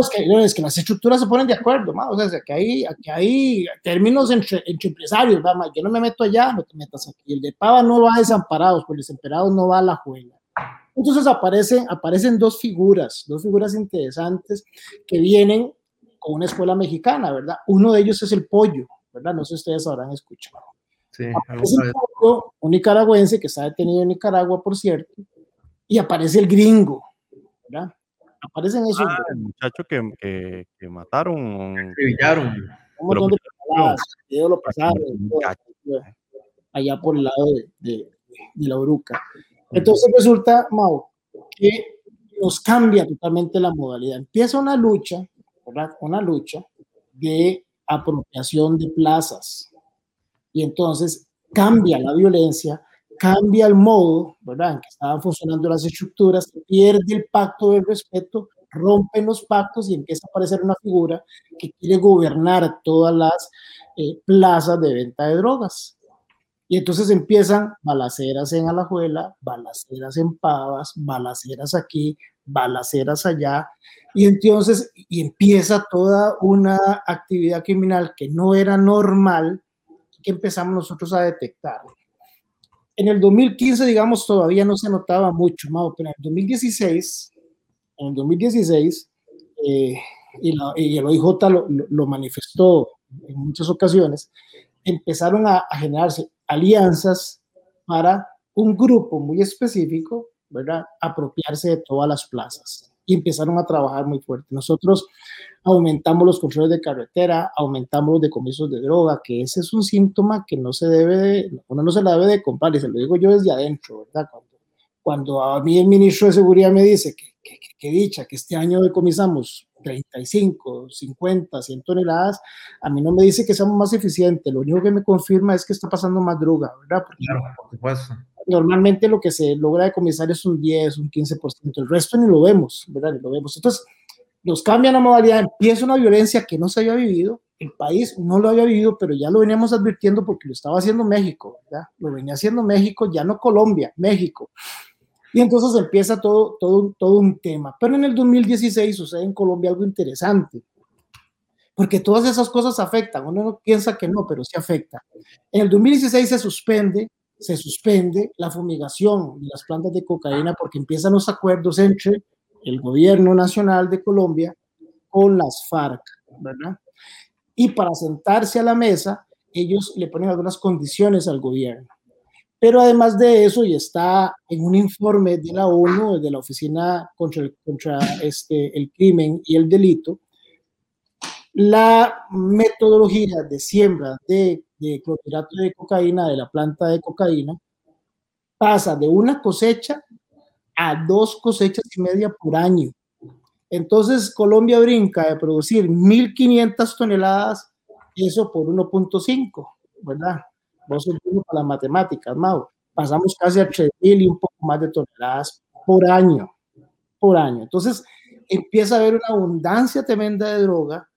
Es que, no, es que las estructuras se ponen de acuerdo, ma, o sea, que hay, que hay términos entre, entre empresarios, ma, yo no me meto allá, no te metas aquí. El de Pava no va a desamparados, pues el desamparado no va a la juega. Entonces aparecen, aparecen dos figuras, dos figuras interesantes que vienen con una escuela mexicana, ¿verdad? Uno de ellos es el pollo, ¿verdad? No sé si ustedes habrán escuchado. Sí, Aparece el pollo, un nicaragüense que está detenido en Nicaragua, por cierto, y aparece el gringo, ¿verdad? Aparecen esos Ah, el muchacho que, que, que mataron. brillaron. un montón de lo pasaron, allá por el lado de, de, de la Uruca. Entonces resulta, Mau, que nos cambia totalmente la modalidad. Empieza una lucha, ¿verdad? Una lucha de apropiación de plazas. Y entonces cambia la violencia, cambia el modo, ¿verdad? En que estaban funcionando las estructuras, pierde el pacto del respeto, rompen los pactos y empieza a aparecer una figura que quiere gobernar todas las eh, plazas de venta de drogas. Y entonces empiezan balaceras en Alajuela, balaceras en Pavas, balaceras aquí, balaceras allá. Y entonces y empieza toda una actividad criminal que no era normal, que empezamos nosotros a detectar. En el 2015, digamos, todavía no se notaba mucho, Mau, pero en el 2016, en el 2016, eh, y, el OIJ lo, lo, lo manifestó en muchas ocasiones, empezaron a, a, generarse alianzas para un grupo muy específico, ¿verdad? Apropiarse de todas las plazas. Y empezaron a trabajar muy fuerte. Nosotros aumentamos los controles de carretera, aumentamos los decomisos de droga, que ese es un síntoma que no se debe, de, uno no se la debe de comprar, y se lo digo yo desde adentro, ¿verdad? Cuando, cuando a mí el ministro de Seguridad me dice que, que, que dicha, que este año decomisamos 35, 50, 100 toneladas, a mí no me dice que seamos más eficientes, lo único que me confirma es que está pasando más droga, ¿verdad? claro, por supuesto. Normalmente lo que se logra decomisar es un 10, un 15%, el resto ni lo vemos, ¿verdad? Ni lo vemos. Entonces, nos cambian la modalidad, empieza una violencia que no se había vivido, el país no lo había vivido, pero ya lo veníamos advirtiendo porque lo estaba haciendo México, ¿verdad? Lo venía haciendo México, ya no Colombia, México. Y entonces empieza todo, todo, todo un tema. Pero en el 2016 sucede en Colombia algo interesante, porque todas esas cosas afectan. Uno no piensa que no, pero sí afecta. En el 2016 se suspende, se suspende la fumigación de las plantas de cocaína porque empiezan los acuerdos entre el gobierno nacional de Colombia con las FARC, ¿verdad? Y para sentarse a la mesa, ellos le ponen algunas condiciones al gobierno. Pero además de eso, y está en un informe de la ONU, de la Oficina contra, el, contra este, el Crimen y el Delito, la metodología de siembra de, de clorhidrato de cocaína, de la planta de cocaína, pasa de una cosecha a dos cosechas y media por año. Entonces, Colombia brinca de producir 1.500 toneladas, eso por 1.5, ¿verdad? Vos sos para las matemáticas, Mau. Pasamos casi a 3.000 y un poco más de toneladas por año, por año. Entonces, empieza a haber una abundancia tremenda de droga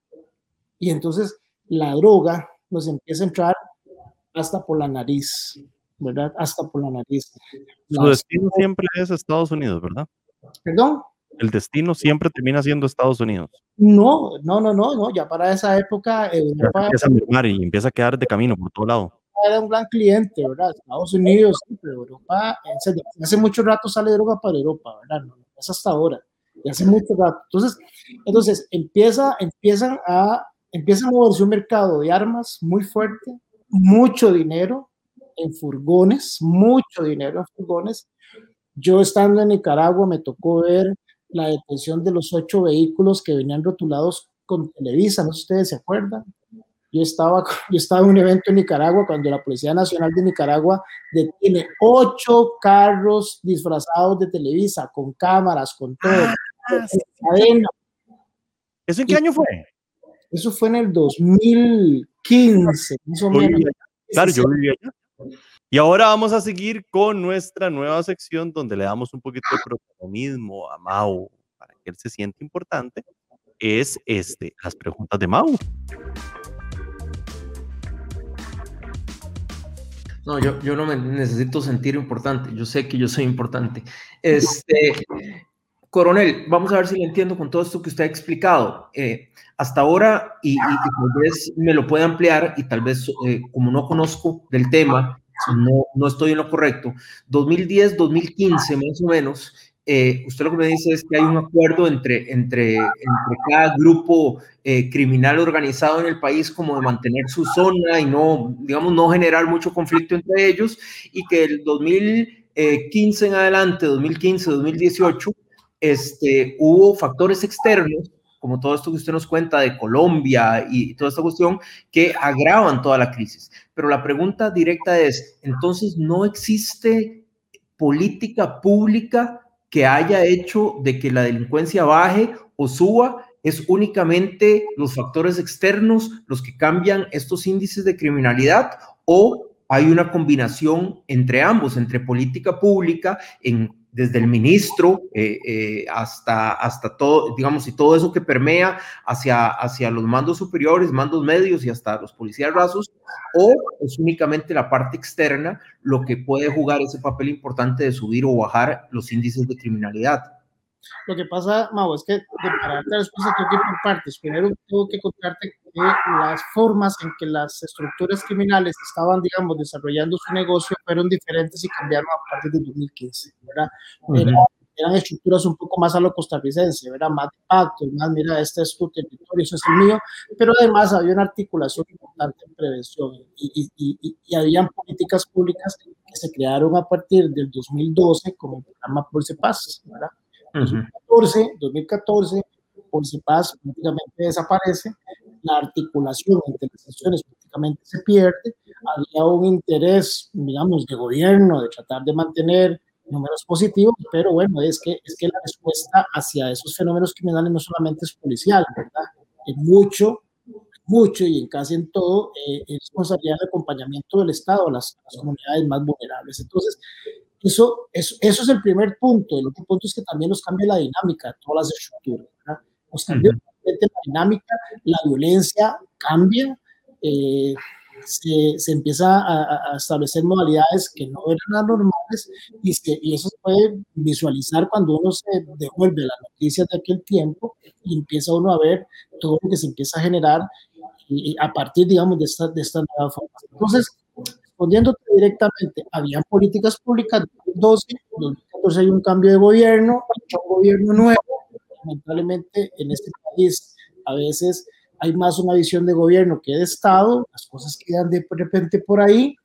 y entonces la droga nos empieza a entrar hasta por la nariz, ¿verdad? Hasta por la nariz. Su destino siempre es Estados Unidos, ¿verdad? ¿Perdón? El destino siempre termina siendo Estados Unidos. No, no, no, no, no. Ya para esa época Europa empieza a mermar y empieza a quedar de camino por todo lado era un gran cliente, ¿verdad? Estados Unidos, pero Europa, hace mucho rato sale droga para Europa, ¿verdad? No, es hasta ahora, y hace mucho rato. Entonces, entonces empieza, empiezan a, empieza a moverse un mercado de armas muy fuerte, mucho dinero en furgones, mucho dinero en furgones. Yo estando en Nicaragua me tocó ver la detención de los ocho vehículos que venían rotulados con Televisa, no sé si ustedes se acuerdan, yo estaba, yo estaba en un evento en Nicaragua cuando la Policía Nacional de Nicaragua detiene ocho carros disfrazados de Televisa, con cámaras, con todo. Ah, ¿Eso en qué año fue? Eso fue en el 2015, Claro, yo vivía allá. Y ahora vamos a seguir con nuestra nueva sección donde le damos un poquito de protagonismo a Mau para que él se siente importante. Es este, las preguntas de Mau. No, yo, yo no me necesito sentir importante. Yo sé que yo soy importante. Este, coronel, vamos a ver si lo entiendo con todo esto que usted ha explicado. Eh, hasta ahora, y, tal vez me lo pueda ampliar, y tal vez eh, como no conozco del tema, no, no estoy en lo correcto, 2010, 2015 más o menos, eh, usted lo que me dice es que hay un acuerdo entre, entre, entre cada grupo eh, criminal organizado en el país como de mantener su zona y no, digamos, no generar mucho conflicto entre ellos y que el 2015 en adelante, 2015, 2018, este, hubo factores externos como todo esto que usted nos cuenta de Colombia y toda esta cuestión, que agravan toda la crisis. Pero la pregunta directa es, entonces, ¿no existe política pública que haya hecho de que la delincuencia baje o suba es únicamente los factores externos los que cambian estos índices de criminalidad o hay una combinación entre ambos, entre política pública en desde el ministro eh, eh, hasta, hasta todo, digamos, y todo eso que permea hacia, hacia los mandos superiores, mandos medios y hasta los policías rasos, o es únicamente la parte externa lo que puede jugar ese papel importante de subir o bajar los índices de criminalidad. Lo que pasa, Mau, es que para darte la respuesta tengo que ir por partes. Primero tengo que contarte que las formas en que las estructuras criminales estaban, digamos, desarrollando su negocio fueron diferentes y cambiaron a partir del 2015, ¿verdad? eran estructuras un poco más a lo costarricense, ¿verdad? Más de pacto, más, mira, este es tu territorio, eso es el mío, pero además había una articulación importante en prevención y, y, y, habían políticas públicas que se crearon a partir del 2012 como el programa Pulse Paz, ¿verdad? 2014, 2014 Paz prácticamente desaparece, la articulación entre las sesiones prácticamente se pierde, había un interés, digamos, de gobierno de tratar de mantener números positivos, pero bueno, es que, es que la respuesta hacia esos fenómenos criminales no solamente es policial, ¿verdad? Es mucho, mucho y en casi en todo eh, es responsabilidad de acompañamiento del Estado a las, comunidades más vulnerables. Entonces, eso, eso, eso, es el primer punto. El otro punto es que también nos cambia la dinámica, todas las estructuras. ¿verdad? Nos cambia la dinámica, la violencia cambia. Eh, se, se empieza a, a, establecer modalidades que no eran anormales y, se, y eso se puede visualizar cuando uno se devuelve las noticias de aquel tiempo y empieza uno a ver todo lo que se empieza a generar y, a partir, digamos, de esta, de esta nueva forma. Entonces, respondiéndote directamente, habían políticas públicas, 2012, 2014 hay un cambio de gobierno, un gobierno nuevo, lamentablemente en este país a veces hay más una visión de gobierno que de Estado, las cosas quedan de repente por ahí,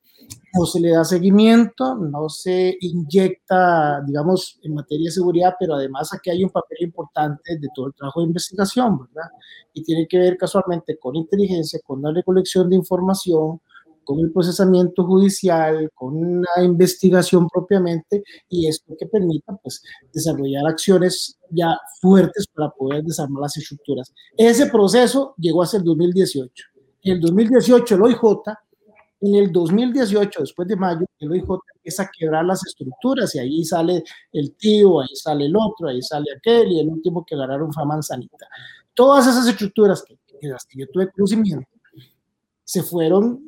no se le da seguimiento, no se inyecta, digamos, en materia de seguridad, pero además aquí hay un papel importante de todo el trabajo de investigación, ¿verdad? Y tiene que ver casualmente con inteligencia, con la recolección de información, con el procesamiento judicial, con una investigación propiamente, y esto que permita pues, desarrollar acciones ya fuertes para poder desarmar las estructuras. Ese proceso llegó hasta el 2018. En el 2018 el OIJ, en el 2018, después de mayo, el OIJ empieza a quebrar las estructuras y ahí sale el tío, ahí sale el otro, ahí sale aquel y el último que agarraron fue Manzanita. Todas esas estructuras que, que yo tuve conocimiento se fueron,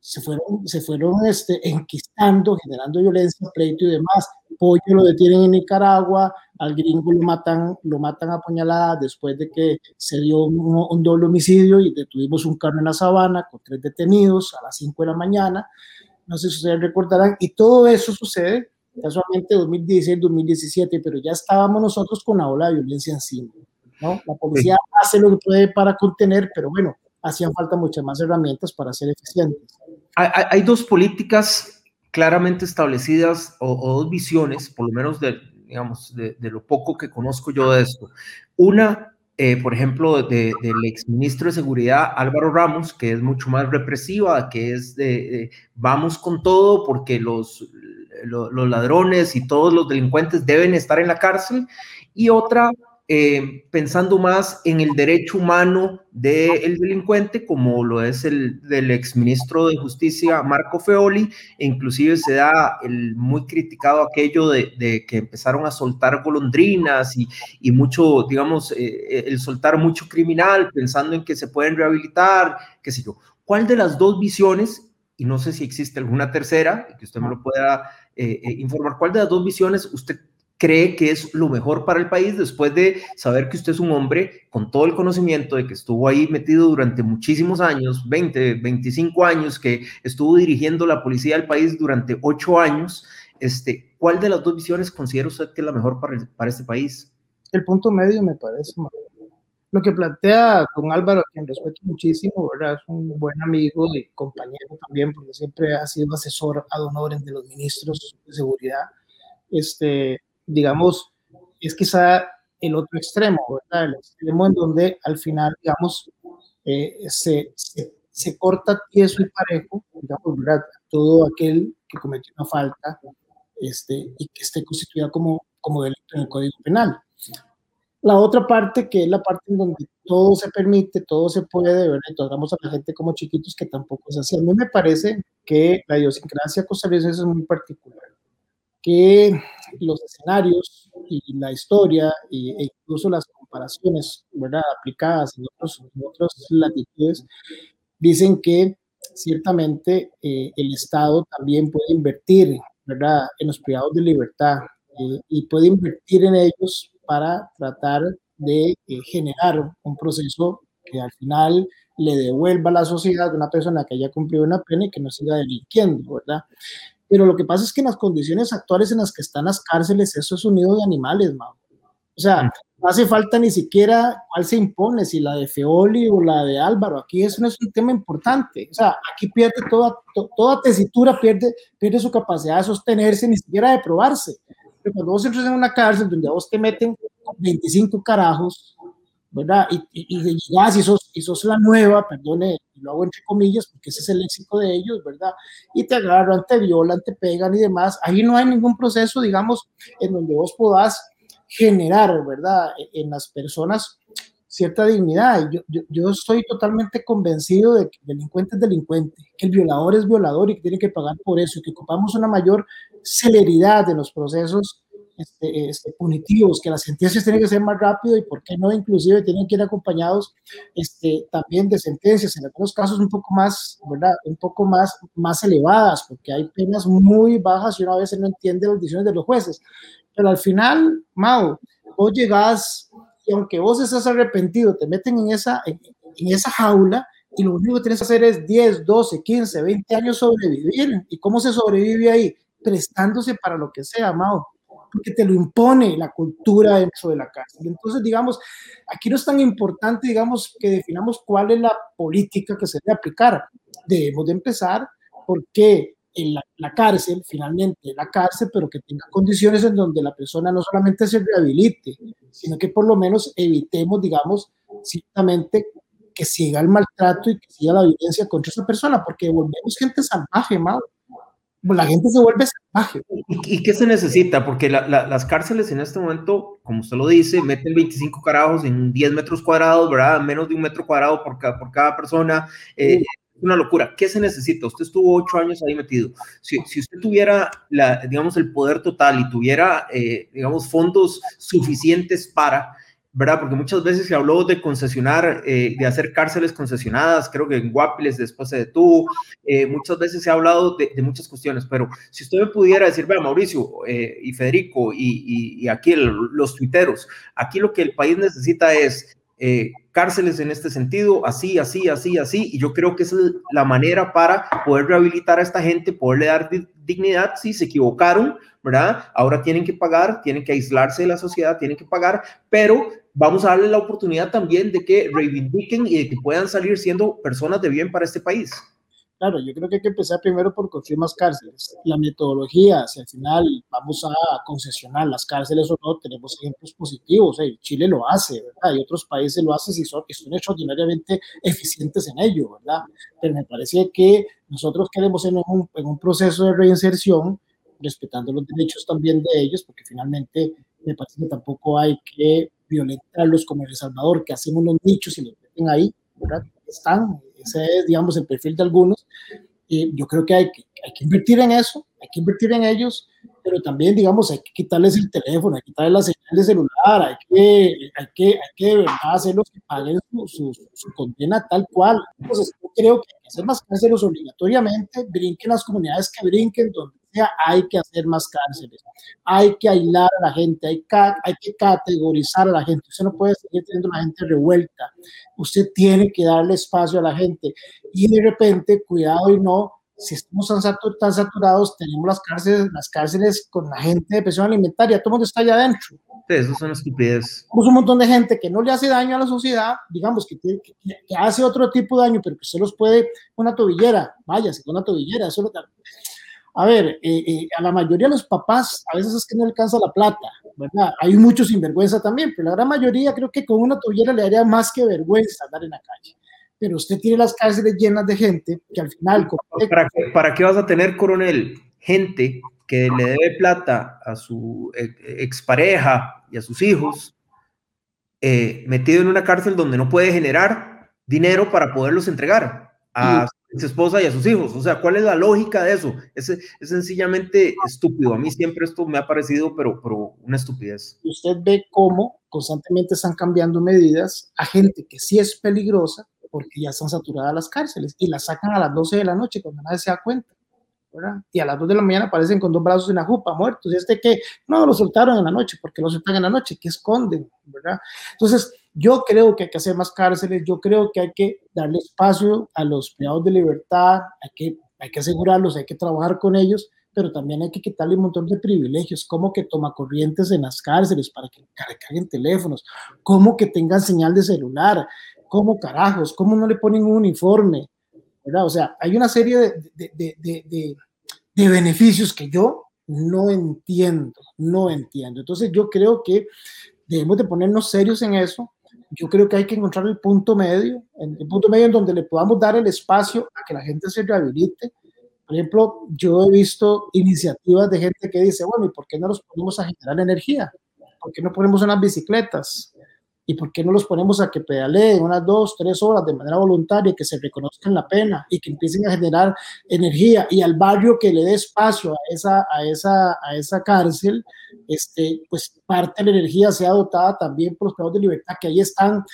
se fueron, se fueron este, enquistando, generando violencia, pleito y demás. Pollo lo detienen en Nicaragua, al gringo lo matan, lo matan a puñaladas después de que se dio un, doble homicidio y detuvimos un carro en la sabana con tres detenidos a las 5 de la mañana. No sé si ustedes recordarán, y todo eso sucede casualmente 2016-2017, pero ya estábamos nosotros con la ola de violencia encima. ¿no? La policía hace lo que puede para contener, pero bueno, hacían falta muchas más herramientas para ser eficientes. Hay, dos políticas claramente establecidas o, dos visiones, por lo menos de, digamos, de, lo poco que conozco yo de esto. Una, eh, por ejemplo, del exministro de Seguridad Álvaro Ramos, que es mucho más represiva, que es de, vamos con todo porque los, los ladrones y todos los delincuentes deben estar en la cárcel. Y otra eh, pensando más en el derecho humano del delincuente, como lo es el del exministro de Justicia, Marco Feoli, e inclusive se da el muy criticado aquello de, que empezaron a soltar golondrinas y, y mucho, digamos, eh, el soltar mucho criminal, pensando en que se pueden rehabilitar, qué sé yo. ¿Cuál de las dos visiones, y no sé si existe alguna tercera, que usted me lo pueda eh, informar, cuál de las dos visiones usted cree que es lo mejor para el país después de saber que usted es un hombre con todo el conocimiento de que estuvo ahí metido durante muchísimos años, 20, 25 años, que estuvo dirigiendo la policía del país durante 8 años. Este, ¿Cuál de las dos visiones considera usted que es la mejor para, para este país? El punto medio me parece. Lo que plantea con Álvaro, a quien respeto muchísimo, ¿verdad? es un buen amigo y compañero también, porque siempre ha sido asesor ad honorem de los ministros de seguridad. Este, digamos, es quizá el otro extremo, ¿verdad? El extremo en donde al final, digamos, eh, se, se, corta tieso y parejo, digamos, ¿verdad? Todo aquel que cometió una falta este, y que esté constituida como, como delito en el Código Penal. La otra parte, que es la parte en donde todo se permite, todo se puede, ¿verdad? Tratamos a la gente como chiquitos, que tampoco es así. A mí me parece que la idiosincrasia costarricense es muy particular que los escenarios y la historia e incluso las comparaciones ¿verdad? aplicadas en, otros, otras latitudes dicen que ciertamente eh, el Estado también puede invertir ¿verdad? en los privados de libertad eh, y puede invertir en ellos para tratar de eh, generar un proceso que al final le devuelva a la sociedad una persona que haya cumplido una pena y que no siga delinquiendo, ¿verdad? Pero lo que pasa es que en las condiciones actuales en las que están las cárceles, eso es un nido de animales, O sea, no hace falta ni siquiera cuál se impone, si la de Feoli o la de Álvaro. Aquí eso no es un tema importante. O sea, aquí pierde toda, toda tesitura, pierde, pierde su capacidad de sostenerse, ni siquiera de probarse. Pero cuando vos entras en una cárcel donde a vos te meten 25 carajos, ¿verdad? Y, y, y, sos, y sos la nueva, perdone lo hago entre comillas porque ese es el léxico de ellos, ¿verdad? Y te agarran, te violan, te pegan y demás. Ahí no hay ningún proceso, digamos, en donde vos podás generar, ¿verdad? E, en las personas cierta dignidad. Yo, estoy totalmente convencido de que el delincuente es delincuente, que el violador es violador y que tiene que pagar por eso, y que ocupamos una mayor celeridad en los procesos este, este, punitivos, que las sentencias tienen que ser más rápido y por qué no, inclusive tienen que ir acompañados este, también de sentencias, en algunos casos un poco más, ¿verdad? Un poco más, más elevadas, porque hay penas muy bajas y uno a veces no entiende las decisiones de los jueces. Pero al final, Mao, vos llegás y aunque vos estás arrepentido, te meten en esa, en, en esa jaula y lo único que tienes que hacer es 10, 12, 15, 20 años sobrevivir. ¿Y cómo se sobrevive ahí? Prestándose para lo que sea, Mao porque te lo impone la cultura dentro de la cárcel. Entonces, digamos, aquí no es tan importante, digamos, que definamos cuál es la política que se debe aplicar. Debemos de empezar porque en la, la, cárcel, finalmente la cárcel, pero que tenga condiciones en donde la persona no solamente se rehabilite, sino que por lo menos evitemos, digamos, ciertamente que siga el maltrato y que siga la violencia contra esa persona, porque volvemos gente salvaje, Mauro la gente se vuelve salvaje. ¿Y, qué se necesita? Porque las cárceles en este momento, como usted lo dice, meten 25 carajos en 10 metros cuadrados, ¿verdad? Menos de un metro cuadrado por cada, por cada persona. Eh, es una locura. ¿Qué se necesita? Usted estuvo ocho años ahí metido. Si, si usted tuviera, la, digamos, el poder total y tuviera, eh, digamos, fondos suficientes para ¿verdad? Porque muchas veces se habló de concesionar, eh, de hacer cárceles concesionadas, creo que en Guapiles después se detuvo, eh, muchas veces se ha hablado de, muchas cuestiones, pero si usted me pudiera decir, vea, Mauricio eh, y Federico y, y, aquí los tuiteros, aquí lo que el país necesita es cárceles en este sentido, así, así, así, así, y yo creo que es la manera para poder rehabilitar a esta gente, poderle dar dignidad, si se equivocaron, ¿verdad? Ahora tienen que pagar, tienen que aislarse de la sociedad, tienen que pagar, pero vamos a darle la oportunidad también de que reivindiquen y de que puedan salir siendo personas de bien para este país. Claro, yo creo que hay que empezar primero por construir más cárceles. La metodología, si al final vamos a concesionar las cárceles o no, tenemos ejemplos positivos. ¿eh? Chile lo hace, ¿verdad? Y otros países lo hacen y son, son extraordinariamente eficientes en ello, ¿verdad? Pero me parece que nosotros queremos en un, en un proceso de reinserción, respetando los derechos también de ellos, porque finalmente me parece que tampoco hay que violentarlos como El Salvador, que hacen unos nichos y los meten ahí, ¿verdad? Están, ese es, digamos, el perfil de algunos. Y yo creo que hay, que hay que invertir en eso, hay que invertir en ellos, pero también, digamos, hay que quitarles el teléfono, hay que quitarles la señal de celular, hay que, hay que, hay que verdad hacerlos que paguen su, su, su, condena tal cual. Entonces, yo creo que hay que hacer más cárceles obligatoriamente, brinquen las comunidades que brinquen, donde hay que hacer más cárceles, hay que aislar a la gente, hay, hay que categorizar a la gente. Usted no puede seguir teniendo a la gente revuelta, usted tiene que darle espacio a la gente y de repente, cuidado y no, si estamos tan, saturados, tenemos las cárceles, las cárceles con la gente de presión alimentaria, todo el mundo está allá adentro. Sí, eso son estupidez. Tenemos un montón de gente que no le hace daño a la sociedad, digamos que, que, que hace otro tipo de daño, pero que usted los puede, una tobillera, vaya, con una tobillera, eso lo, a ver, eh, eh, a la mayoría de los papás a veces es que no alcanza la plata, ¿verdad? Hay muchos sinvergüenza también, pero la gran mayoría creo que con una tobillera le haría más que vergüenza andar en la calle. Pero usted tiene las cárceles llenas de gente que al final... ¿Para qué, ¿Para qué vas a tener, coronel, gente que le debe plata a su eh, expareja y a sus hijos, metido en una cárcel donde no puede generar dinero para poderlos entregar a su esposa y a sus hijos. O sea, ¿cuál es la lógica de eso? Es, es sencillamente estúpido. A mí siempre esto me ha parecido, pero, pero una estupidez. Usted ve cómo constantemente están cambiando medidas a gente que sí es peligrosa porque ya están saturadas las cárceles y las sacan a las 12 de la noche cuando nadie se da cuenta. ¿verdad? Y a las 2 de la mañana aparecen con dos brazos en la jupa, muertos. Y este que, no, lo soltaron en la noche, porque lo soltan en la noche, que esconden, ¿verdad? Entonces, yo creo que hay que hacer más cárceles, yo creo que hay que darle espacio a los privados de libertad, hay que, hay que asegurarlos, hay que trabajar con ellos, pero también hay que quitarle un montón de privilegios, como que toma corrientes en las cárceles para que carguen teléfonos, como que tengan señal de celular, como carajos, cómo no le ponen un uniforme, ¿verdad? O sea, hay una serie de, de, de, de beneficios que yo no entiendo, no entiendo. Entonces yo creo que debemos de ponernos serios en eso yo creo que hay que encontrar el punto medio, el punto medio en donde le podamos dar el espacio a que la gente se rehabilite. Por ejemplo, yo he visto iniciativas de gente que dice, bueno, ¿y por qué no los ponemos a generar energía? ¿Por qué no ponemos unas bicicletas? ¿Y por qué no los ponemos a que pedaleen unas dos, tres horas de manera voluntaria, que se reconozcan la pena y que empiecen a generar energía y al barrio que le dé espacio a esa, a esa, a esa cárcel, este, pues parte de la energía sea dotada también por los privados de libertad que ahí están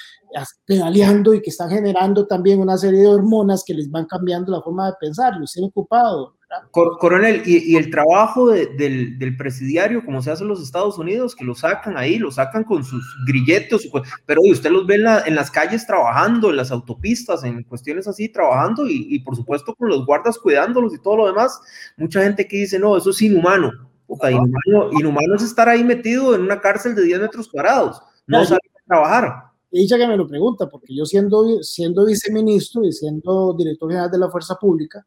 pedaleando y que están generando también una serie de hormonas que les van cambiando la forma de pensar, los tienen ocupado, Coronel, y, el trabajo del, presidiario, como se hace en los Estados Unidos, que lo sacan ahí, lo sacan con sus grilletos, pero usted los ve en, las calles trabajando, en las autopistas, en cuestiones así, trabajando, y, por supuesto con los guardas cuidándolos y todo lo demás. Mucha gente que dice, no, eso es inhumano. inhumano, es estar ahí metido en una cárcel de 10 metros cuadrados, no salir a trabajar. Ella que me lo pregunta, porque yo siendo, siendo viceministro y siendo director general de la Fuerza Pública,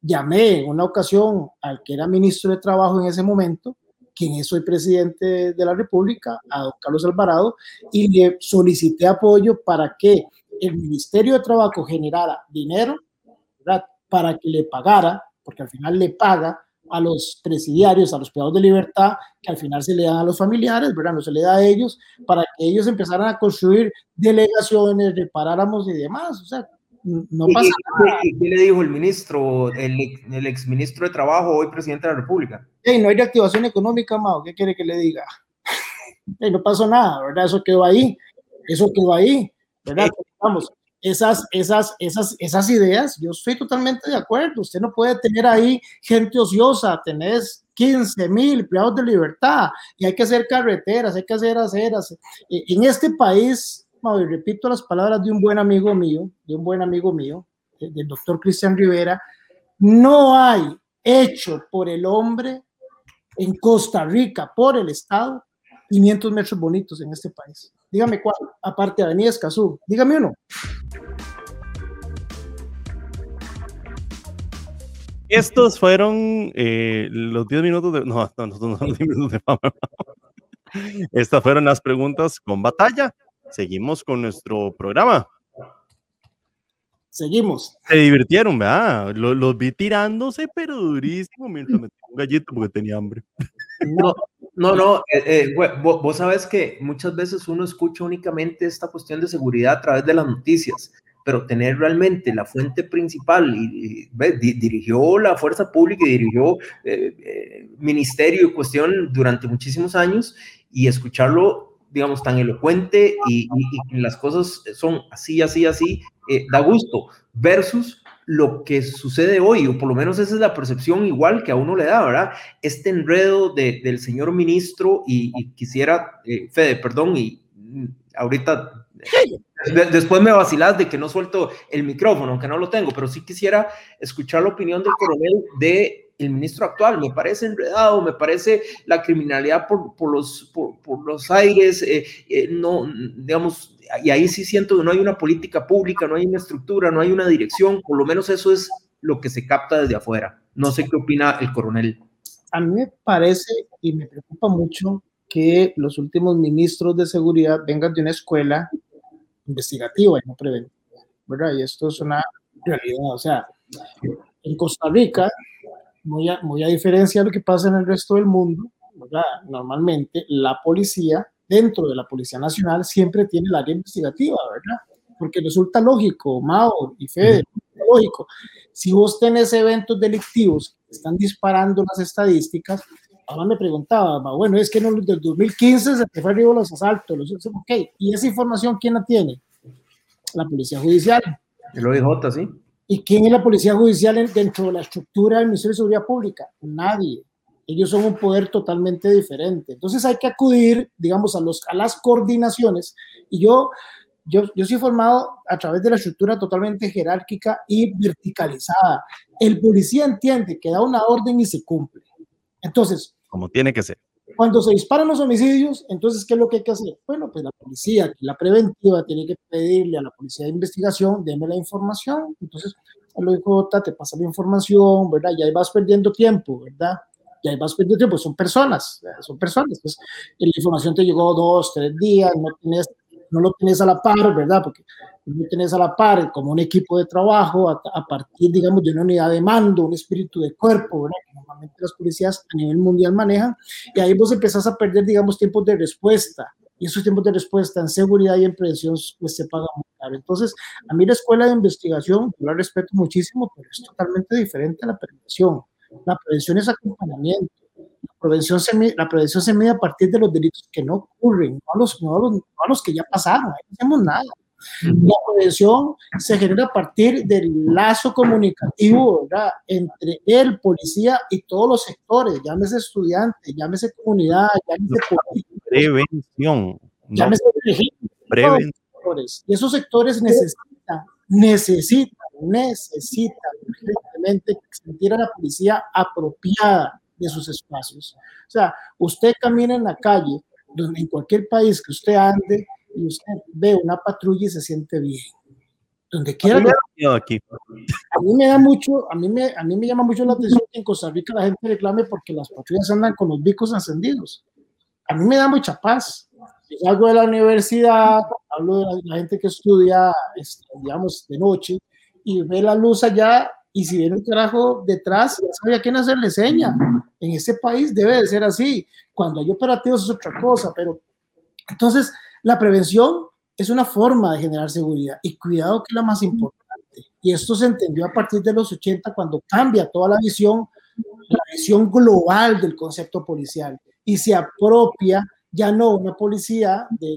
llamé en una ocasión al que era ministro de Trabajo en ese momento, quien es hoy presidente de la República, a don Carlos Alvarado, y le solicité apoyo para que el Ministerio de Trabajo generara dinero para que le pagara, porque al final le paga a los presidiarios, a los privados de libertad, que al final se le dan a los familiares, ¿verdad? No se le da a ellos, para que ellos empezaran a construir delegaciones, reparáramos y demás. O sea, no pasa nada. ¿Qué le dijo el ministro, el, el exministro de Trabajo, hoy presidente de la República? Hey, no hay reactivación económica, Mao, ¿qué quiere que le diga? no pasó nada, ¿verdad? Eso quedó ahí, eso quedó ahí, ¿verdad? Vamos, esas, esas, esas, esas ideas, yo estoy totalmente de acuerdo. Usted no puede tener ahí gente ociosa, tenés 15 mil empleados de libertad y hay que hacer carreteras, hay que hacer aceras. En este país y repito las palabras de un buen amigo mío, de un buen amigo mío, del doctor Cristian Rivera, no hay hecho por el hombre en Costa Rica, por el Estado, 500 metros bonitos en este país. Dígame cuál, aparte de Avenida Escazú, dígame uno. Estos fueron eh, los 10 minutos de... No, no, no, no, 10 minutos de fama. Estas fueron las preguntas con batalla seguimos con nuestro programa. Seguimos. Se divirtieron, ¿verdad? Los, vi tirándose, pero durísimo, mientras me un gallito porque tenía hambre. No, no, no. Eh, eh, vos, vos, sabes que muchas veces uno escucha únicamente esta cuestión de seguridad a través de las noticias, pero tener realmente la fuente principal y, dirigió la fuerza pública y dirigió eh, ministerio y cuestión durante muchísimos años y escucharlo digamos, tan elocuente y, las cosas son así, así, así, eh, da gusto, versus lo que sucede hoy, o por lo menos esa es la percepción igual que a uno le da, ¿verdad? Este enredo del señor ministro y, quisiera, eh, Fede, perdón, y mm, ahorita después me vacilás de que no suelto el micrófono, aunque no lo tengo, pero sí quisiera escuchar la opinión del coronel de el ministro actual. Me parece enredado, me parece la criminalidad por, por los, por, los aires, eh, eh, no, digamos, y ahí sí siento que no hay una política pública, no hay una estructura, no hay una dirección, por lo menos eso es lo que se capta desde afuera. No sé qué opina el coronel. A mí me parece y me preocupa mucho que los últimos ministros de seguridad vengan de una escuela investigativa y no preventiva, ¿verdad? Y esto es una realidad, o sea, en Costa Rica muy a, muy a diferencia de lo que pasa en el resto del mundo, normalmente la policía, dentro de la Policía Nacional, siempre tiene el área investigativa, ¿verdad? Porque resulta lógico, Mao y Fede, lógico. Si vos tenés eventos delictivos que están disparando las estadísticas, ahora me preguntaba, bueno, es que en el 2015 se te fue arriba los asaltos, los, ok, ¿y esa información quién la tiene? La Policía Judicial. El OIJ, sí. ¿Y quién es la policía judicial dentro de la estructura del Ministerio de Seguridad Pública? Nadie. Ellos son un poder totalmente diferente. Entonces hay que acudir, digamos, a, los, a las coordinaciones. Y yo, yo, yo soy formado a través de la estructura totalmente jerárquica y verticalizada. El policía entiende que da una orden y se cumple. Entonces, como tiene que ser. Cuando se disparan los homicidios, entonces, ¿qué es lo que hay que hacer? Bueno, pues la policía, la preventiva, tiene que pedirle a la policía de investigación, déme la información. Entonces, el OIJ te pasa la información, ¿verdad? Y ahí vas perdiendo tiempo, ¿verdad? Y ahí vas perdiendo tiempo, son personas, son personas. Pues, la información te llegó dos, tres días, no tienes no lo tienes a la par, ¿verdad? Porque no lo tienes a la par como un equipo de trabajo a, a, partir, digamos, de una unidad de mando, un espíritu de cuerpo, ¿verdad? Que normalmente las policías a nivel mundial manejan, y ahí vos empezás a perder, digamos, tiempos de respuesta, y esos tiempos de respuesta en seguridad y en prevención pues se pagan muy caro. Entonces, a mí la escuela de investigación, yo la respeto muchísimo, pero es totalmente diferente a la prevención. La prevención es acompañamiento. La prevención se mide, la prevención se mide a partir de los delitos que no ocurren, no a los, no a los, no a los que ya pasaron, ahí no hacemos nada. La prevención se genera a partir del lazo comunicativo ¿verdad? entre el policía y todos los sectores, llámese estudiante, llámese comunidad, llámese político. Prevención. Llámese no. prevención. Y esos sectores necesitan, necesitan, necesitan urgentemente sentir a la policía apropiada de sus espacios. O sea, usted camina en la calle, donde, en cualquier país que usted ande, y usted ve una patrulla y se siente bien. Donde quiera. A, aquí. a mí me da mucho, a mí me, a mí me llama mucho la atención que en Costa Rica la gente reclame porque las patrullas andan con los bicos encendidos. A mí me da mucha paz. Yo salgo de la universidad, hablo de la, la gente que estudia, este, digamos, de noche, y ve la luz allá, y si viene un carajo detrás, ya sabe a quién hacerle seña. En este país debe de ser así. Cuando hay operativos es otra cosa, pero entonces la prevención es una forma de generar seguridad y cuidado que es la más importante. Y esto se entendió a partir de los 80 cuando cambia toda la visión, la visión global del concepto policial y se apropia ya no una policía de.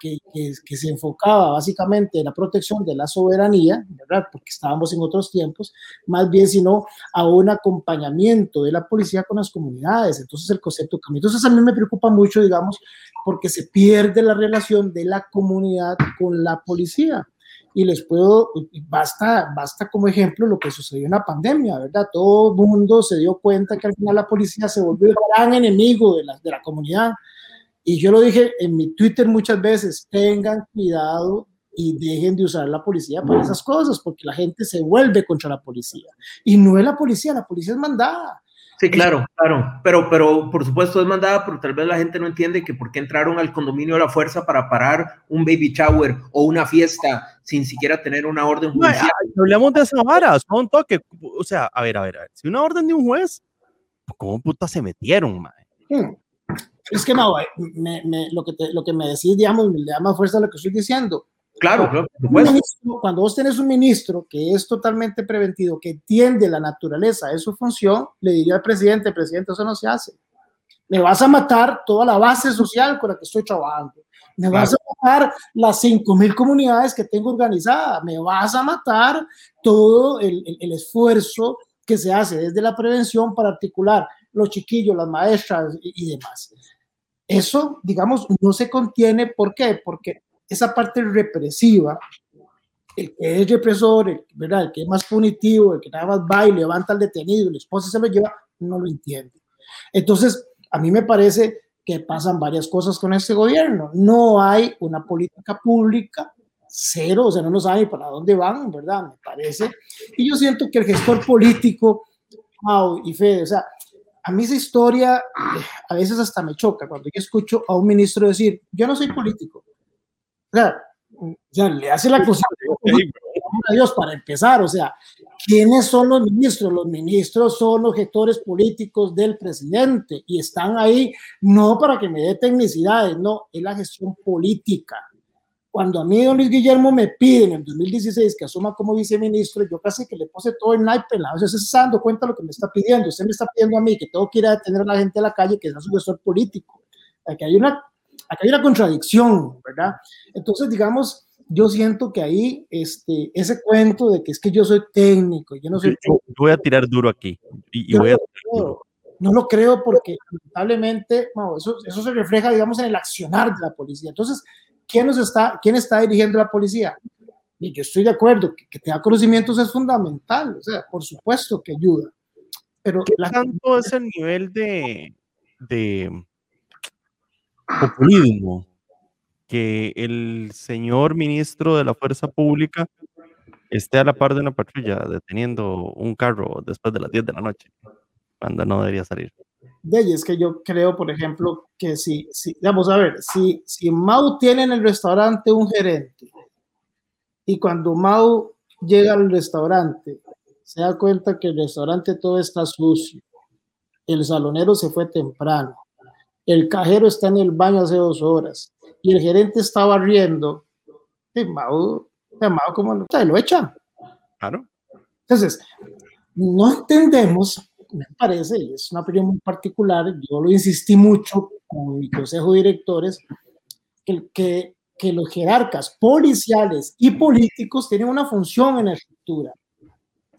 Que, que, que, se enfocaba básicamente en la protección de la soberanía, ¿verdad? porque estábamos en otros tiempos, más bien sino a un acompañamiento de la policía con las comunidades. Entonces el concepto cambia. Entonces a mí me preocupa mucho, digamos, porque se pierde la relación de la comunidad con la policía. Y les puedo, basta, basta como ejemplo lo que sucedió en la pandemia, ¿verdad? Todo el mundo se dio cuenta que al final la policía se volvió el gran enemigo de la, de la comunidad. Y yo lo dije en mi Twitter muchas veces, tengan cuidado y dejen de usar la policía para esas cosas, porque la gente se vuelve contra la policía. Y no es la policía, la policía es mandada. Sí, claro, claro, pero, pero por supuesto es mandada, pero tal vez la gente no entiende que por qué entraron al condominio de la fuerza para parar un baby shower o una fiesta sin siquiera tener una orden judicial. No, hablamos de esa vara, son toque, o sea, a ver, a ver, a ver, si una orden de un juez, ¿cómo puta se metieron, man? Hmm. Es que, no, me, me, lo, que te, lo que me decís, digamos, me da más fuerza a lo que estoy diciendo. Claro, claro. Ministro, cuando vos tenés un ministro que es totalmente preventivo, que entiende la naturaleza de su función, le diría al presidente, presidente, eso no se hace. Me vas a matar toda la base social con la que estoy trabajando. Me claro. vas a matar las 5.000 comunidades que tengo organizadas. Me vas a matar todo el, el, el esfuerzo que se hace desde la prevención para articular los chiquillos, las maestras y, y demás. Eso, digamos, no se contiene. ¿Por qué? Porque esa parte represiva, el que es represor, el, ¿verdad? el que es más punitivo, el que nada más va y levanta al detenido, el esposo se lo lleva, no lo entiende. Entonces, a mí me parece que pasan varias cosas con este gobierno. No hay una política pública, cero, o sea, no nos saben para dónde van, ¿verdad? Me parece. Y yo siento que el gestor político, Mau y Fede, o sea, a mí esa historia a veces hasta me choca cuando yo escucho a un ministro decir, yo no soy político, o sea, ya le hace la cosa a Dios para empezar, o sea, ¿quiénes son los ministros? Los ministros son los gestores políticos del presidente y están ahí no para que me dé tecnicidades, no, es la gestión política. Cuando a mí don Luis Guillermo me pide en el 2016 que asuma como viceministro, yo casi que le puse todo el naipe, o sea, se está dando cuenta de lo que me está pidiendo, usted me está pidiendo a mí que tengo que ir a detener a la gente a la calle que es su gestor político. Aquí hay una acá hay una contradicción, ¿verdad? Entonces, digamos, yo siento que ahí este, ese cuento de que es que yo soy técnico, yo no soy... Yo, yo voy a tirar duro aquí. Y, y voy a no, lo creo, no lo creo porque lamentablemente no, eso, eso se refleja, digamos, en el accionar de la policía. Entonces, ¿quién, nos está, quién está dirigiendo la policía? Y yo estoy de acuerdo, que, que tenga conocimientos es fundamental, o sea, por supuesto que ayuda. Pero ¿Qué la tanto es el nivel de, de populismo que el señor ministro de la Fuerza Pública esté a la par de una patrulla deteniendo un carro después de las 10 de la noche, cuando no debería salir. De ahí es que yo creo, por ejemplo, que si, si vamos a ver, si, si Mau tiene en el restaurante un gerente y cuando Mau llega al restaurante se da cuenta que el restaurante todo está sucio, el salonero se fue temprano, el cajero está en el baño hace dos horas y el gerente está barriendo, y Mau, Mau como lo, lo echa. Claro. Entonces, no entendemos me parece, es una opinión muy particular, yo lo insistí mucho con mi consejo de directores, el que, que los jerarcas policiales y políticos tienen una función en la estructura.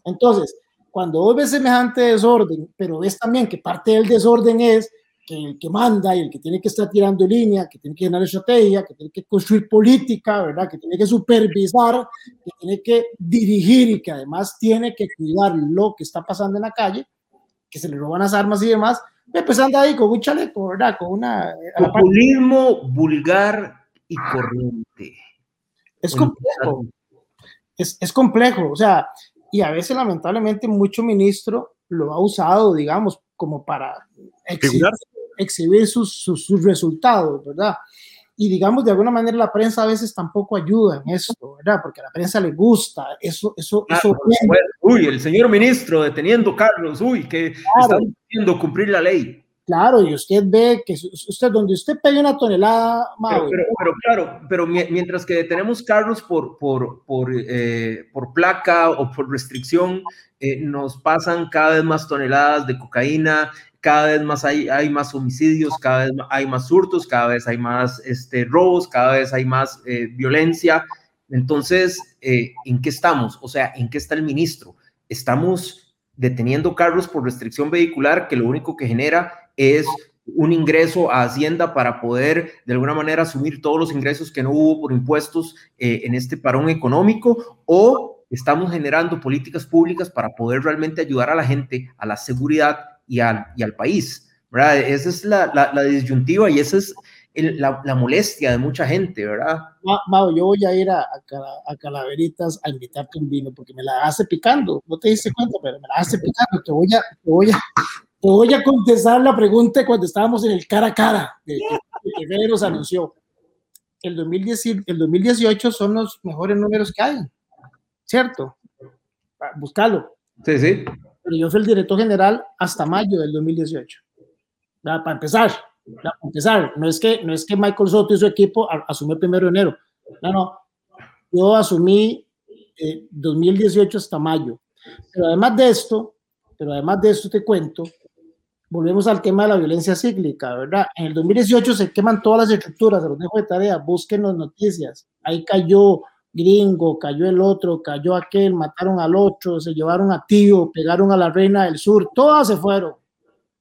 Entonces, cuando vos ves semejante desorden, pero ves también que parte del desorden es que el que manda y el que tiene que estar tirando línea, que tiene que generar estrategia, que tiene que construir política, ¿verdad? Que tiene que supervisar, que tiene que dirigir y que además tiene que cuidar lo que está pasando en la calle, que se le roban las armas y demás, pues anda ahí con un chaleco, ¿verdad? Con una... Populismo vulgar y corriente. Es complejo. Es, es complejo, o sea, y a veces lamentablemente mucho ministro lo ha usado, digamos, como para exhibir, exhibir sus, sus, sus, resultados, ¿verdad? Y digamos de alguna manera la prensa a veces tampoco ayuda en esto, ¿verdad? Porque a la prensa le gusta, eso, eso, eso Uy, el señor ministro deteniendo Carlos, uy, que claro. está cumplir la ley. Claro, y usted ve que usted, donde usted pegue una tonelada, Mau, pero, pero, pero, claro, pero mientras que detenemos carros por, por, por, eh, por placa o por restricción, eh, nos pasan cada vez más toneladas de cocaína, cada vez más hay, más homicidios, cada vez hay más hurtos, cada vez hay más este, robos, cada vez hay más eh, violencia. Entonces, eh, ¿en qué estamos? O sea, ¿en qué está el ministro? Estamos deteniendo carros por restricción vehicular que lo único que genera es un ingreso a Hacienda para poder de alguna manera asumir todos los ingresos que no hubo por impuestos eh, en este parón económico o estamos generando políticas públicas para poder realmente ayudar a la gente a la seguridad y al, y al país. ¿verdad? Esa es la, la, la disyuntiva y esa es el, la, la, molestia de mucha gente, ¿verdad? Mau, yo voy a ir a, a, Calaveritas a invitarte un vino porque me la hace picando. No te diste cuenta, pero me la hace picando. Te voy a, te voy a, te voy a contestar la pregunta cuando estábamos en el cara a cara que, que, que nos anunció. El, 2010, el 2018 son los mejores números que hay, ¿cierto? Búscalo. Sí, sí pero yo fui el director general hasta mayo del 2018. Para empezar, para empezar, no es que, no es que Michael Soto y su equipo asumió el primero de enero. No, no. Yo asumí eh, 2018 hasta mayo. Pero además de esto, pero además de esto te cuento, volvemos al tema de la violencia cíclica, ¿verdad? En el 2018 se queman todas las estructuras, se los dejo de tarea, busquen las noticias. Ahí cayó gringo, cayó el otro, cayó aquel, mataron al otro, se llevaron a tío, pegaron a la reina del sur, todas se fueron.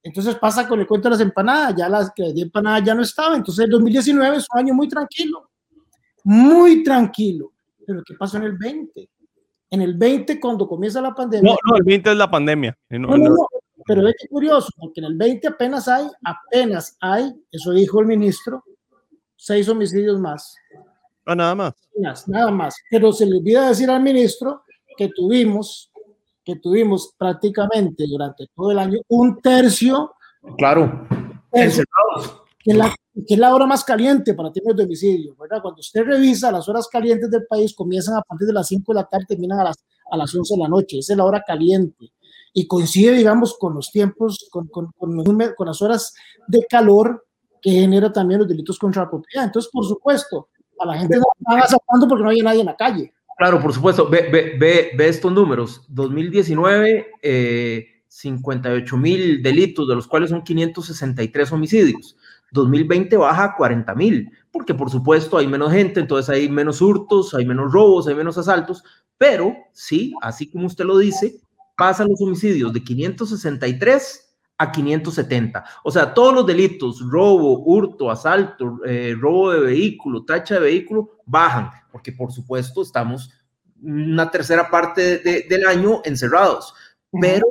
Entonces pasa con el cuento de las empanadas, ya las que de empanadas ya no estaban. Entonces el 2019 es un año muy tranquilo, muy tranquilo. Pero ¿qué pasó en el 20? En el 20, cuando comienza la pandemia. No, no, el 20 es la pandemia. No, no, no, pero es curioso, porque en el 20 apenas hay, apenas hay, eso dijo el ministro, seis homicidios más. Ah, nada más. Nada más. Pero se le olvida decir al ministro que tuvimos, que tuvimos prácticamente durante todo el año un tercio. Claro. Tercio, que, es la, que es la hora más caliente para temas de homicidio, ¿verdad? Cuando usted revisa las horas calientes del país, comienzan a partir de las 5 de la tarde, terminan a las, a las 11 de la noche. Esa es la hora caliente. Y coincide, digamos, con los tiempos, con, con, con, con las horas de calor que genera también los delitos contra la propiedad. Entonces, por supuesto, a la gente no asaltando porque no hay nadie en la calle. Claro, por supuesto. Ve, ve, ve, ve estos números. 2019, eh, 58 mil delitos, de los cuales son 563 homicidios. 2020 baja a 40 mil, porque por supuesto hay menos gente, entonces hay menos hurtos, hay menos robos, hay menos asaltos, pero sí, así como usted lo dice, pasan los homicidios de 563 a 570. O sea, todos los delitos, robo, hurto, asalto, eh, robo de vehículo, tacha de vehículo, bajan, porque por supuesto estamos una tercera parte de, del año encerrados, pero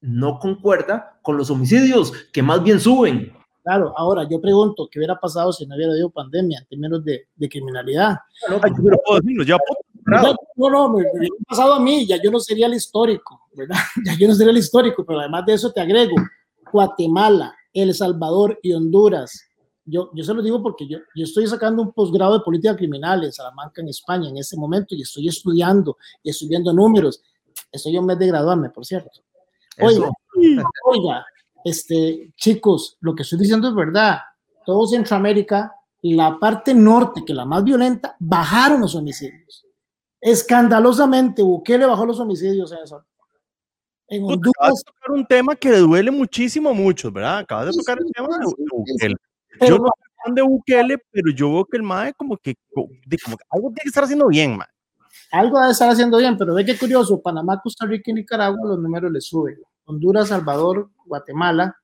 no concuerda con los homicidios, que más bien suben. Claro, ahora yo pregunto, ¿qué hubiera pasado si no hubiera habido pandemia en términos de, de criminalidad? Ay, yo no puedo no, no, me, me, ha pasado a mí, ya yo no sería el histórico, ¿verdad? Ya yo no sería el histórico, pero además de eso te agrego, Guatemala, El Salvador y Honduras. Yo, yo se lo digo porque yo, yo estoy sacando un posgrado de política criminal en Salamanca, en España, en este momento, y estoy estudiando y estoy viendo números. Estoy un mes de graduarme, por cierto. Oiga, oiga, este, chicos, lo que estoy diciendo es verdad. Todo Centroamérica, la parte norte, que la más violenta, bajaron los homicidios. Escandalosamente, Bukele bajó los homicidios en Honduras. Acabas de tocar un tema que duele muchísimo a muchos, ¿verdad? Acabas de tocar el tema de Bukele. Yo no soy fan de Bukele, pero yo veo que el MAE como que, como que algo tiene que estar haciendo bien, MAE. Algo debe estar haciendo bien, pero ve qué curioso, Panamá, Costa Rica y Nicaragua los números le suben. Honduras, Salvador, Guatemala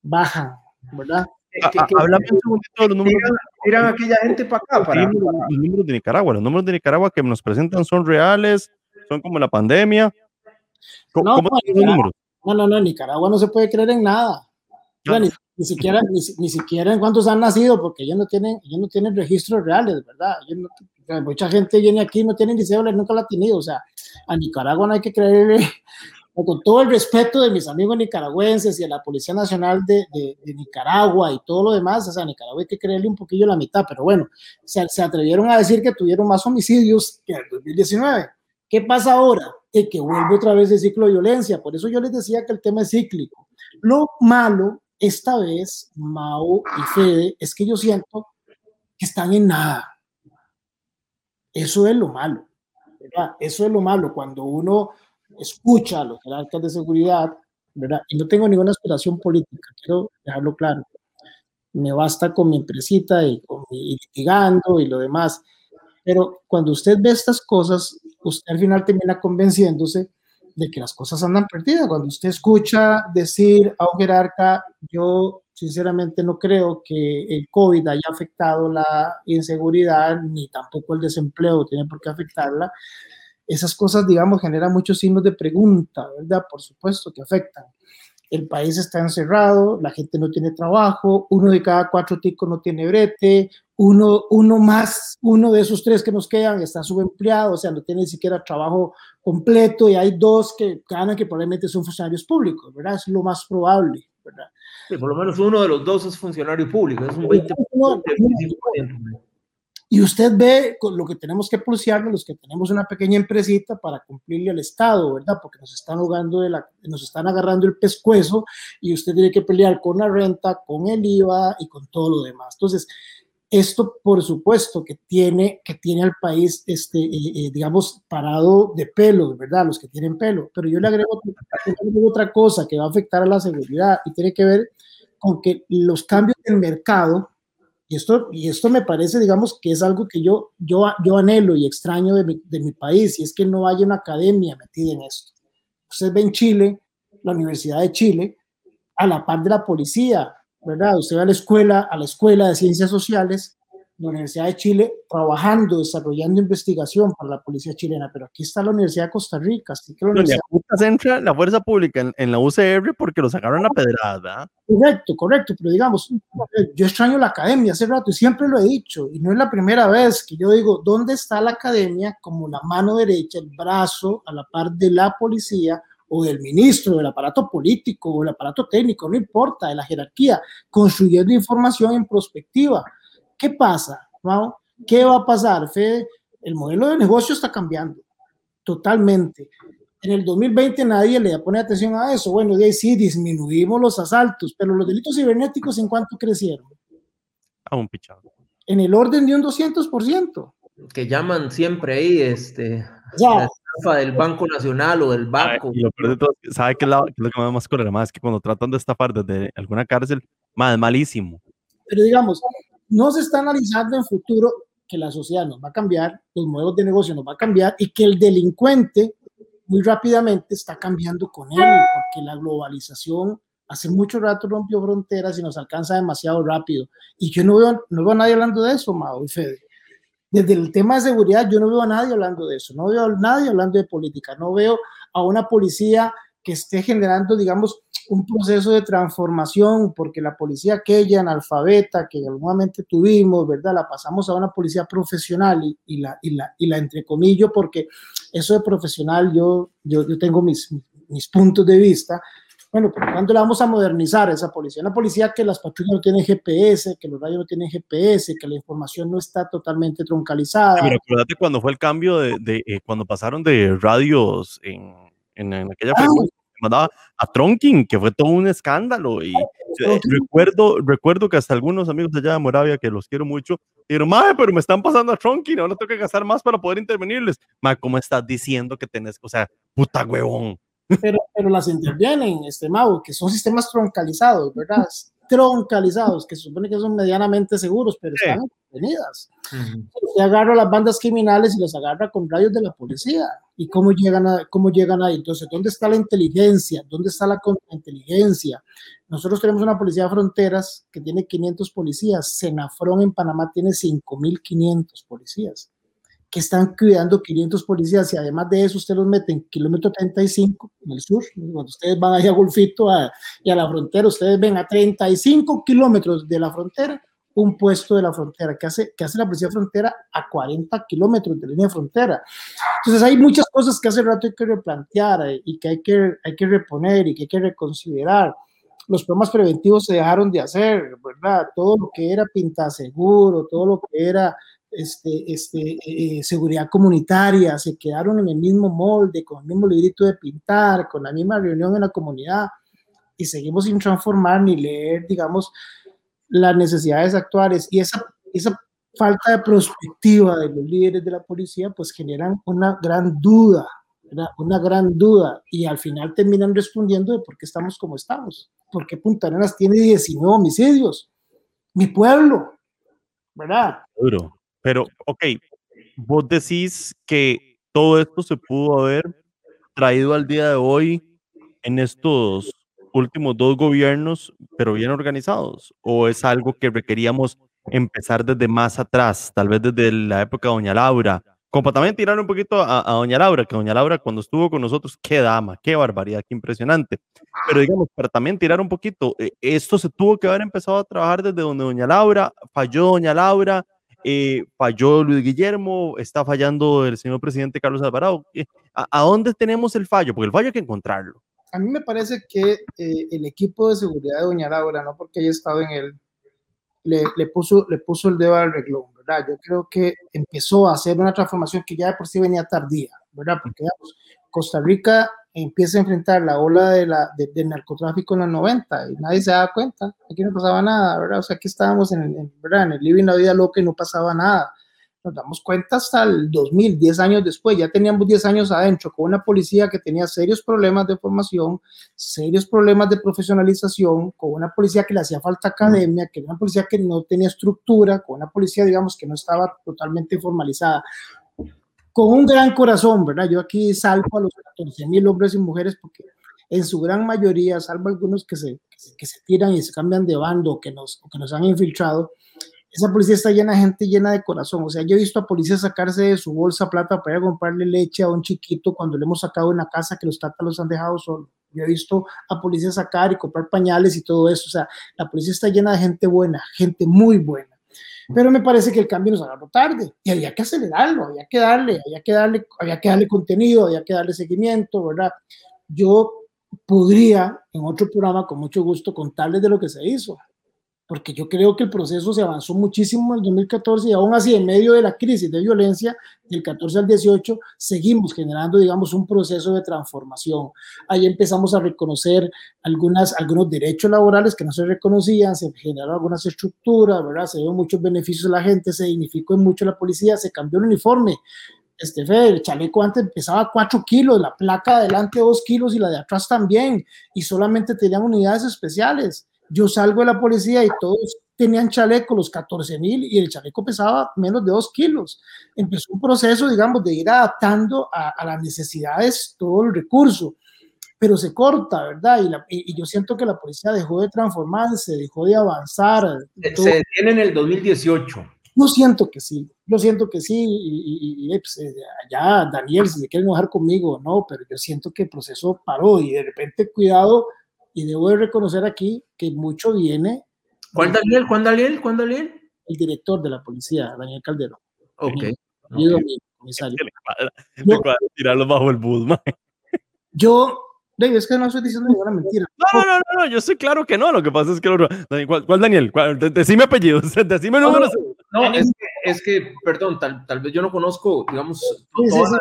bajan, ¿verdad? Háblame un segundito de los números. Tiran aquella gente para acá. Para... Los números de Nicaragua, los números de Nicaragua que nos presentan son reales, son como la pandemia. ¿Cómo, no, ¿cómo no, números? no, no, no, en Nicaragua no se puede creer en nada. ni, ni, siquiera, ni, ni, siquiera en cuántos han nacido, porque ellos no tienen, ellos no tienen registros reales, ¿verdad? No, mucha gente viene aquí no tiene ni cédula, nunca la ha tenido. O sea, a Nicaragua no hay que creerle con todo el respeto de mis amigos nicaragüenses y a la Policía Nacional de, de, de, Nicaragua y todo lo demás, o sea, Nicaragua hay que creerle un poquillo la mitad, pero bueno, se, se, atrevieron a decir que tuvieron más homicidios que en el 2019. ¿Qué pasa ahora? Es que vuelve otra vez el ciclo de violencia, por eso yo les decía que el tema es cíclico. Lo malo esta vez, Mao y Fede, es que yo siento que están en nada. Eso es lo malo, ¿verdad? Eso es lo malo, cuando uno escucha a los jerarcas de seguridad, ¿verdad? Y no tengo ninguna aspiración política, quiero dejarlo claro. Me basta con mi empresita y con mi litigando y lo demás. Pero cuando usted ve estas cosas, usted al final termina convenciéndose de que las cosas andan perdidas. Cuando usted escucha decir a un jerarca, yo sinceramente no creo que el COVID haya afectado la inseguridad, ni tampoco el desempleo tiene por qué afectarla, esas cosas, digamos, generan muchos signos de pregunta, ¿verdad? Por supuesto que afectan. El país está encerrado, la gente no tiene trabajo, uno de cada cuatro ticos no tiene brete, uno, uno más, uno de esos tres que nos quedan está subempleado, o sea, no tiene ni siquiera trabajo completo y hay dos que ganan que probablemente son funcionarios públicos, ¿verdad? Es lo más probable, ¿verdad? Sí, por lo menos uno de los dos es funcionario público, es un 20%. 25%. Y usted ve con lo que tenemos que pulsear los que tenemos una pequeña empresita para cumplirle al Estado, ¿verdad? Porque nos están, ahogando de la, nos están agarrando el pescuezo y usted tiene que pelear con la renta, con el IVA y con todo lo demás. Entonces, esto, por supuesto, que tiene, que tiene al país, este, eh, eh, digamos, parado de pelo, ¿verdad? Los que tienen pelo. Pero yo le agrego, le agrego otra cosa que va a afectar a la seguridad y tiene que ver con que los cambios del mercado y esto, y esto me parece, digamos, que es algo que yo, yo, yo anhelo y extraño de mi, de mi país, y es que no haya una academia metida en esto. Usted ve en Chile, la Universidad de Chile, a la par de la policía, ¿verdad? Usted va a la escuela, a la escuela de ciencias sociales, la Universidad de Chile trabajando, desarrollando investigación para la policía chilena, pero aquí está la Universidad de Costa Rica. Así que la, Universidad... entra la fuerza pública en, en, la UCR porque lo sacaron a pedradas, ¿verdad? Correcto, correcto, pero digamos, yo extraño la academia hace rato y siempre lo he dicho, y no es la primera vez que yo digo, ¿dónde está la academia como la mano derecha, el brazo a la par de la policía? o del ministro, del aparato político, o del aparato técnico, no importa, de la jerarquía, construyendo información en prospectiva ¿Qué pasa? ¿no? ¿Qué va a pasar, Fede? El modelo de negocio está cambiando totalmente. En el 2020 nadie le pone atención a eso. Bueno, de ahí sí disminuimos los asaltos, pero los delitos cibernéticos, ¿en cuánto crecieron? A un pichado. En el orden de un 200%. Que llaman siempre ahí, este, ya. la estafa del Banco Nacional o del banco. Y lo peor de todo, ¿sabe qué es lo, que me da más cólera? Más es que cuando tratan de estafar desde alguna cárcel, más malísimo. Pero digamos, no se está analizando en futuro que la sociedad nos va a cambiar, los modelos de negocio nos va a cambiar y que el delincuente muy rápidamente está cambiando con él, porque la globalización hace mucho rato rompió fronteras y nos alcanza demasiado rápido. Y yo no veo, no veo a nadie hablando de eso, Mao y Fede. Desde el tema de seguridad, yo no veo a nadie hablando de eso, no veo a nadie hablando de política, no veo a una policía que esté generando, digamos, un proceso de transformación, porque la policía aquella analfabeta que normalmente tuvimos, ¿verdad? La pasamos a una policía profesional y, y la, y, la, y la entrecomillo, porque eso de profesional yo, yo, yo tengo mis, mis puntos de vista, Bueno, pero ¿cuándo la vamos a modernizar esa policía? Una policía que las patrullas no tienen GPS, que los radios no tienen GPS, que la información no está totalmente troncalizada. pero acuérdate cuando fue el cambio de, de eh, cuando pasaron de radios en, en, aquella ah, mandaba a Tronking, que fue todo un escándalo. Y recuerdo, recuerdo que hasta algunos amigos allá de Moravia, que los quiero mucho, dijeron, madre, pero me están pasando a Tronking, ahora tengo que gastar más para poder intervenirles. Madre, ¿cómo estás diciendo que tenés, o sea, puta huevón? Pero, pero las intervienen, este Mau, que son sistemas troncalizados, ¿verdad? troncalizados, que se supone que son medianamente seguros, pero están detenidas. Se agarra a las bandas criminales y los agarra con rayos de la policía. ¿Y cómo llegan, a, cómo llegan ahí? Entonces, ¿dónde está la inteligencia? ¿Dónde está la inteligencia? Nosotros tenemos una policía de fronteras que tiene 500 policías. Senafrón en Panamá tiene 5.500 policías que están cuidando 500 policías y además de eso usted los mete en kilómetro 35 en el sur, cuando ustedes van ahí a Golfito y a la frontera, ustedes ven a 35 kilómetros de la frontera un puesto de la frontera, que hace, que hace la policía frontera a 40 kilómetros de línea de frontera. Entonces hay muchas cosas que hace rato hay que replantear eh, y que hay que, hay que reponer y que hay que reconsiderar. Los programas preventivos se dejaron de hacer, ¿verdad? Todo lo que era pinta seguro, todo lo que era este, este, eh, seguridad comunitaria, se quedaron en el mismo molde, con el mismo librito de pintar, con la misma reunión en la comunidad y seguimos sin transformar ni leer, digamos, las necesidades actuales y esa, esa falta de perspectiva de los líderes de la policía pues generan una gran duda, una gran duda y al final terminan respondiendo de por qué estamos como estamos, porque Punta Arenas tiene 19 homicidios, mi pueblo, ¿verdad? Duro. Pero, ok, vos decís que todo esto se pudo haber traído al día de hoy en estos últimos dos gobiernos, pero bien organizados, o es algo que requeríamos empezar desde más atrás, tal vez desde la época de Doña Laura, como también tirar un poquito a, Doña Laura, que Doña Laura cuando estuvo con nosotros, qué dama, qué barbaridad, qué impresionante. Pero digamos, para también tirar un poquito, eh, esto se tuvo que haber empezado a trabajar desde donde Doña Laura, falló Doña Laura, eh, falló Luis Guillermo, está fallando el señor presidente Carlos Alvarado. Eh, ¿A, dónde tenemos el fallo? Porque el fallo hay que encontrarlo. A mí me parece que eh, el equipo de seguridad de Doña Laura, no porque haya estado en él, le, le, puso, le puso el dedo al reglón, ¿verdad? Yo creo que empezó a hacer una transformación que ya de por sí venía tardía, ¿verdad? Porque digamos, Costa Rica empieza a enfrentar la ola de la, del narcotráfico en los 90 y nadie se da cuenta, aquí no pasaba nada, ¿verdad? O sea, aquí estábamos en, en, ¿verdad? en el living la vida loca y no pasaba nada. Nos damos cuenta hasta el 2000, 10 años después, ya teníamos 10 años adentro con una policía que tenía serios problemas de formación, serios problemas de profesionalización, con una policía que le hacía falta academia, que era una policía que no tenía estructura, con una policía, digamos, que no estaba totalmente formalizada con un gran corazón, ¿verdad? Yo aquí salvo a los 14 mil hombres y mujeres porque en su gran mayoría, salvo algunos que se, que se tiran y se cambian de bando que nos, que nos han infiltrado, esa policía está llena de gente llena de corazón. O sea, yo he visto a policías sacarse de su bolsa plata para ir a comprarle leche a un chiquito cuando le hemos sacado una casa que los tatas los han dejado solos. Yo he visto a policías sacar y comprar pañales y todo eso. O sea, la policía está llena de gente buena, gente muy buena. Pero me parece que el cambio nos agarró tarde y había que acelerarlo, había que darle, había que darle, había que darle contenido, había que darle seguimiento, ¿verdad? Yo podría en otro programa con mucho gusto contarles de lo que se hizo, porque yo creo que el proceso se avanzó muchísimo en el 2014 y aún así en medio de la crisis de violencia del 14 al 18 seguimos generando, digamos, un proceso de transformación. Ahí empezamos a reconocer algunas, algunos derechos laborales que no se reconocían, se generaron algunas estructuras, ¿verdad? Se dio muchos beneficios a la gente, se dignificó mucho la policía, se cambió el uniforme. Este, el chaleco antes empezaba a 4 kilos, la placa de adelante 2 kilos y la de atrás también, y solamente tenían unidades especiales yo salgo de la policía y todos tenían chaleco, los 14 mil, y el chaleco pesaba menos de 2 kilos. Empezó un proceso, digamos, de ir adaptando a, las necesidades todo el recurso, pero se corta, ¿verdad? Y, yo siento que la policía dejó de transformarse, dejó de avanzar. Se detiene en el 2018. Yo siento que sí, yo siento que sí, y, pues, eh, allá Daniel, si se quiere enojar conmigo, no, pero yo siento que el proceso paró y de repente, cuidado, y debo de reconocer aquí que mucho viene. ¿Cuál Daniel? ¿Cuál Daniel? ¿Cuál Daniel? El director de la policía, Daniel Calderón. Ok. Mi comisario. Yo, tirarlo bajo el bus, Yo Dave, es que no estoy diciendo ninguna mentira. No, no, no, no, yo soy claro que no. Lo que pasa es que. ¿Cuál, cuál Daniel? ¿Cuál, decime apellidos. Decime números. No, no, es, que, es que, perdón, tal, tal vez yo no conozco, digamos, todas las